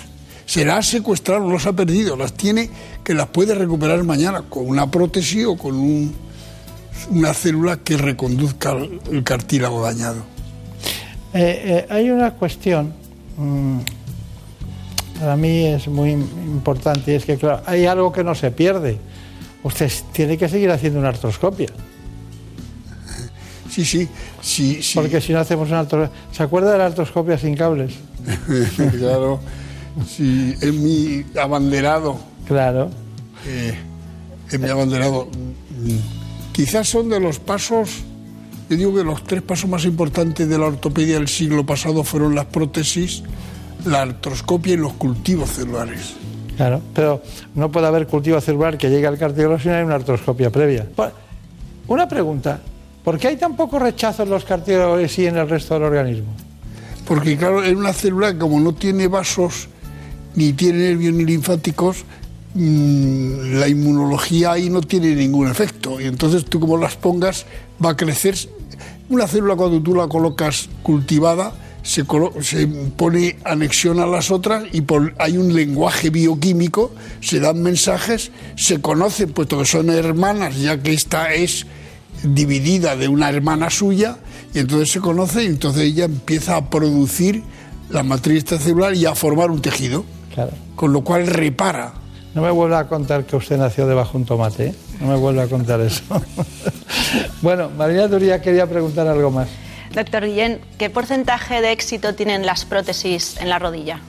Se las ha secuestrado, las ha perdido, las tiene que las puede recuperar mañana con una prótesis o con un- una célula que reconduzca el- cartílago dañado. Eh, eh, hay una cuestión, mm, para mí es muy importante, y es que claro, hay algo que no se pierde. Usted tiene que seguir haciendo una artroscopia. Sí, sí, sí, sí. Porque si no hacemos una artroscopia... ¿Se acuerda de la artroscopia sin cables? [LAUGHS] claro, sí, es mi abanderado. Claro. Eh, es mi abanderado. Quizás son de los pasos, yo digo que los tres pasos más importantes de la ortopedia del siglo pasado fueron las prótesis, la artroscopia y los cultivos celulares. Claro, pero no puede haber cultivo celular que llegue al cartílago si no hay una artroscopia previa. Una pregunta, ¿por qué hay tan poco rechazo en los cartílagos y en el resto del organismo? Porque claro, en una célula como no tiene vasos, ni tiene nervios ni linfáticos, mmm, la inmunología ahí no tiene ningún efecto. Y entonces tú como las pongas va a crecer. Una célula cuando tú la colocas cultivada, se, se, pone anexión a las otras y por, hay un lenguaje bioquímico, se dan mensajes, se conocen, puesto que son hermanas, ya que esta es dividida de una hermana suya, y entonces se conoce y entonces ella empieza a producir la matriz celular y a formar un tejido, claro. con lo cual repara. No me vuelva a contar que usted nació debajo de un tomate, ¿eh? no me vuelva a contar eso. [LAUGHS] bueno, María Turía quería preguntar algo más. Doctor Guillén, ¿qué porcentaje de éxito tienen las prótesis en la rodilla?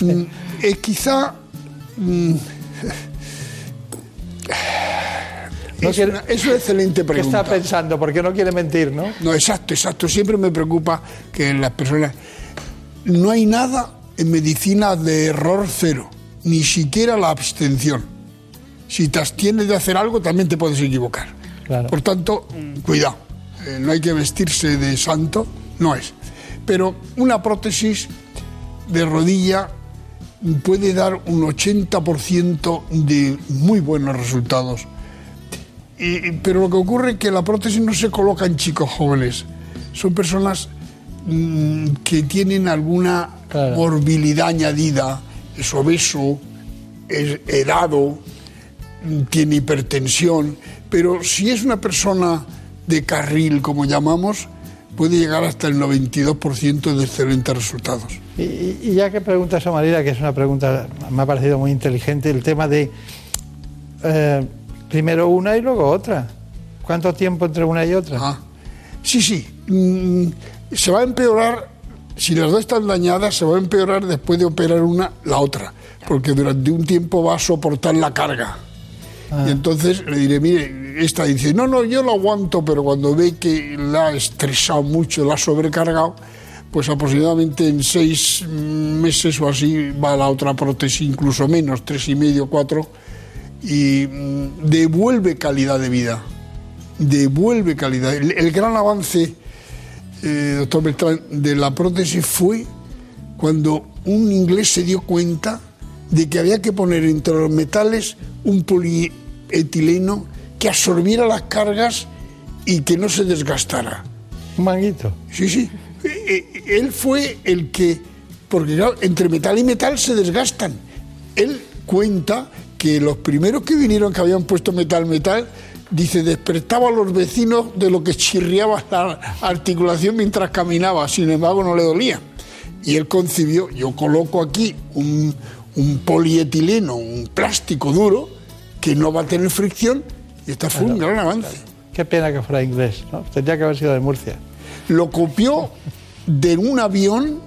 Mm, eh, quizá. Mm, No es, quiere- una, es una excelente ¿Qué pregunta. está pensando? Porque no quiere mentir, ¿no? No, exacto, exacto. Siempre me preocupa que las personas. No hay nada en medicina de error cero, ni siquiera la abstención. Si te abstienes de hacer algo, también te puedes equivocar. Claro. Por tanto, cuidado. Eh, no hay que vestirse de santo, no es. Pero una prótesis de rodilla puede dar un 80% de muy buenos resultados. Y- pero lo que ocurre es que la prótesis no se coloca en chicos jóvenes. Son personas mm, que tienen alguna morbilidad añadida, es obeso, es edado, mm, tiene hipertensión, pero si es una persona de carril, como llamamos, puede llegar hasta el 92% de excelentes resultados. Y, ya que pregunta eso, Marina, que es una pregunta, me ha parecido muy inteligente, el tema de eh, primero una y luego otra. ¿Cuánto tiempo entre una y otra? Sí, sí. mm, se va a empeorar, si las dos están dañadas, se va a empeorar después de operar una, la otra. Porque durante un tiempo va a soportar la carga. Ah. Y entonces le diré, mire, esta dice, no, no, yo lo aguanto, pero cuando ve que la ha estresado mucho, la ha sobrecargado, pues aproximadamente en seis meses o así va la otra prótesis, incluso menos, tres y medio, cuatro, y mm, devuelve calidad de vida. Devuelve calidad. El, el gran avance, eh, doctor Beltrán, de la prótesis fue cuando un inglés se dio cuenta de que había que poner entre los metales un polietileno que absorbiera las cargas y que no se desgastara. Un manguito. Sí, sí. Eh, eh, Él fue el que, porque claro, entre metal y metal se desgastan. Él cuenta que los primeros que vinieron que habían puesto metal, metal, dice, despertaba a los vecinos de lo que chirriaba la articulación mientras caminaba, sin embargo no le dolía. Y él concibió, yo coloco aquí un, un polietileno, un plástico duro, que no va a tener fricción, y este fue un gran avance. Qué pena que fuera inglés, ¿no? Tendría que haber sido de Murcia. Lo copió de un avión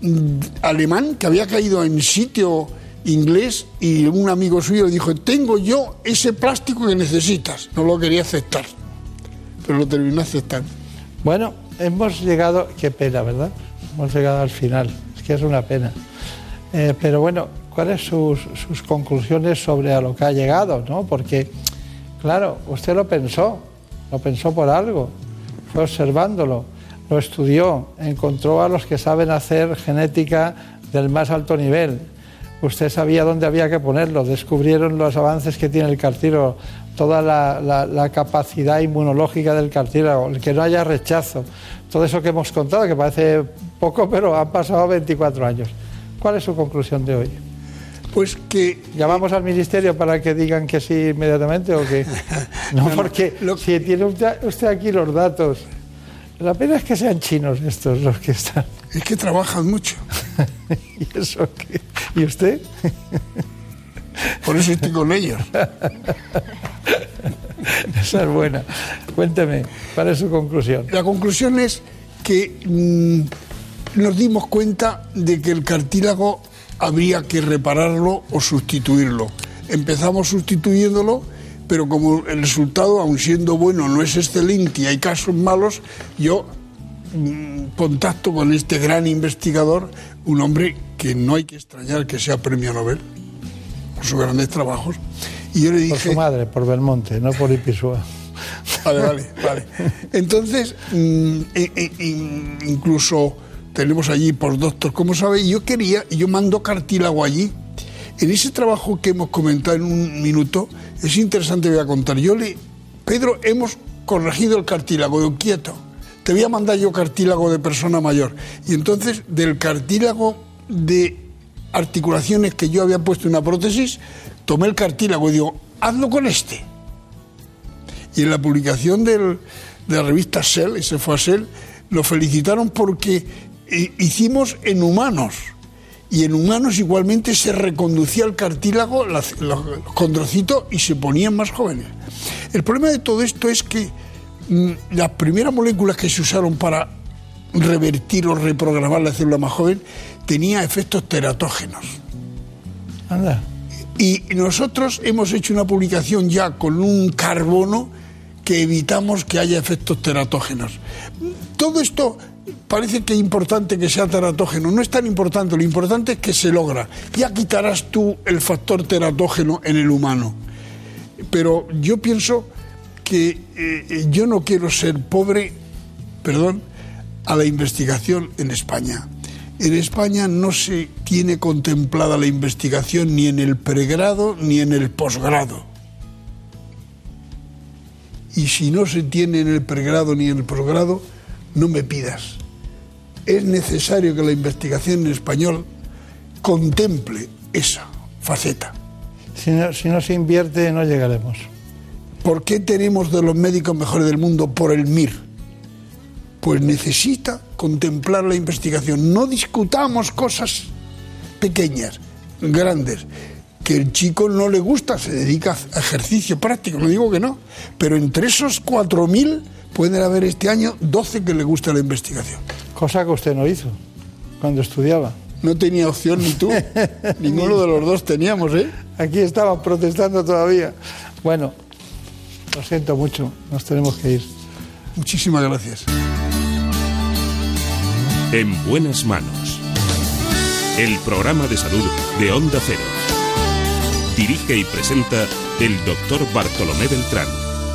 mm, alemán que había caído en sitio inglés y un amigo suyo dijo, tengo yo ese plástico que necesitas. No lo quería aceptar, pero lo terminó aceptando. Bueno, hemos llegado, qué pena, ¿verdad? Hemos llegado al final, es que es una pena. Eh, pero bueno, ¿cuáles sus, sus conclusiones sobre a lo que ha llegado? ¿no? Porque, claro, usted lo pensó, lo pensó por algo, fue observándolo, lo estudió, encontró a los que saben hacer genética del más alto nivel. Usted sabía dónde había que ponerlo, descubrieron los avances que tiene el cartílago, toda la, la- la capacidad inmunológica del cartílago, el que no haya rechazo, todo eso que hemos contado, que parece poco, pero han pasado 24 años. ¿Cuál es su conclusión de hoy? Pues que... ¿Llamamos al ministerio para que digan que sí inmediatamente o que...? [LAUGHS] No, porque si tiene usted aquí los datos, la pena es que sean chinos estos los que están. Es que trabajan mucho. [LAUGHS] ¿Y eso qué? ¿Y usted? Por eso estoy con ellos. Esa es buena. Cuénteme, ¿cuál es su conclusión? La conclusión es que mm, nos dimos cuenta de que el cartílago habría que repararlo o sustituirlo. Empezamos sustituyéndolo, pero como el resultado, aun siendo bueno, no es excelente y hay casos malos, yo contacto con este gran investigador, un hombre que no hay que extrañar que sea premio Nobel por sus grandes trabajos. Y yo le dije... Por su madre, por Belmonte, no por Ipisúa. [LAUGHS] Vale, vale, vale. Entonces, mm, e- e- in- incluso tenemos allí por doctor, como sabe, yo quería, yo mando cartílago allí. En ese trabajo que hemos comentado en un minuto, es interesante, voy a contar. Yo le, Pedro, hemos corregido el cartílago, yo quieto. Te voy a mandar yo cartílago de persona mayor. Y entonces, del cartílago de articulaciones que yo había puesto en una prótesis, tomé el cartílago y digo, hazlo con este. Y en la publicación del- de la revista Cell, y se fue a Cell, lo felicitaron porque eh, hicimos en humanos. Y en humanos igualmente se reconducía el cartílago, la- los condrocitos, y se ponían más jóvenes. El problema de todo esto es que las primeras moléculas que se usaron para revertir o reprogramar la célula más joven tenía efectos teratógenos. Anda. Y nosotros hemos hecho una publicación ya con un carbono que evitamos que haya efectos teratógenos. Todo esto parece que es importante que sea teratógeno. No es tan importante, lo importante es que se logra. Ya quitarás tú el factor teratógeno en el humano. Pero yo pienso que eh, eh, yo no quiero ser pobre, perdón, a la investigación en España. En España no se tiene contemplada la investigación ni en el pregrado ni en el posgrado. Y si no se tiene en el pregrado ni en el posgrado, no me pidas. Es necesario que la investigación en español contemple esa faceta. Si no, si no se invierte, no llegaremos. ¿Por qué tenemos de los médicos mejores del mundo por el MIR? Pues necesita contemplar la investigación. No discutamos cosas pequeñas, grandes. Que el chico no le gusta, se dedica a ejercicio práctico, no digo que no. Pero entre esos 4.000 pueden haber este año 12 que le gusta la investigación. Cosa que usted no hizo cuando estudiaba. No tenía opción ni tú. [LAUGHS] Ninguno de los dos teníamos, ¿eh? Aquí estaban protestando todavía. Bueno, lo siento mucho, nos tenemos que ir. Muchísimas gracias. En buenas manos. El programa de salud de Onda Cero. Dirige y presenta el doctor Bartolomé Beltrán.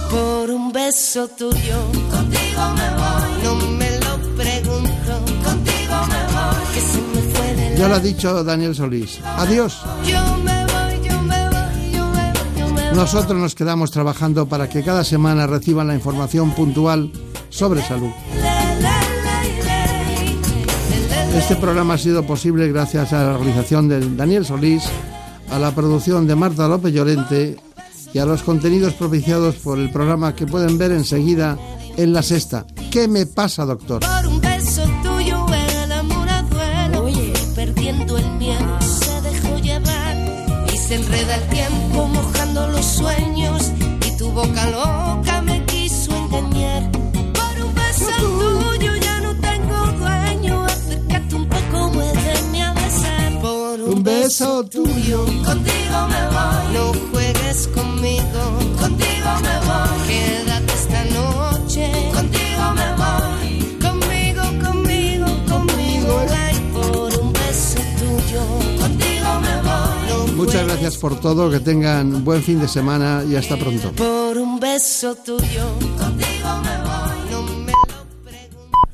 Por un beso tuyo, contigo me voy. No me lo pregunto, contigo me voy. Que se me fue de Ya lo ha dicho Daniel Solís. Adiós. Yo me Nosotros nos quedamos trabajando para que cada semana reciban la información puntual sobre salud. Este programa ha sido posible gracias a la organización de Daniel Solís, a la producción de Marta López Llorente y a los contenidos propiciados por el programa que pueden ver enseguida en la sexta. ¿Qué me pasa, doctor? Por un beso tuyo el amor aduero. Oye, perdiendo el miedo se dejó llevar y se enreda el tiempo boca loca me quiso engañar. Por un beso tuyo ya no tengo dueño. Acércate un poco, muéveme a besar. Por un, Un beso tuyo, contigo me voy. No juegues conmigo, contigo me voy. Quédate esta noche, contigo me voy. Conmigo, conmigo, conmigo. Ay, por un beso tuyo, Muchas gracias por todo, que tengan buen fin de semana y hasta pronto. por un beso tuyo, contigo me voy.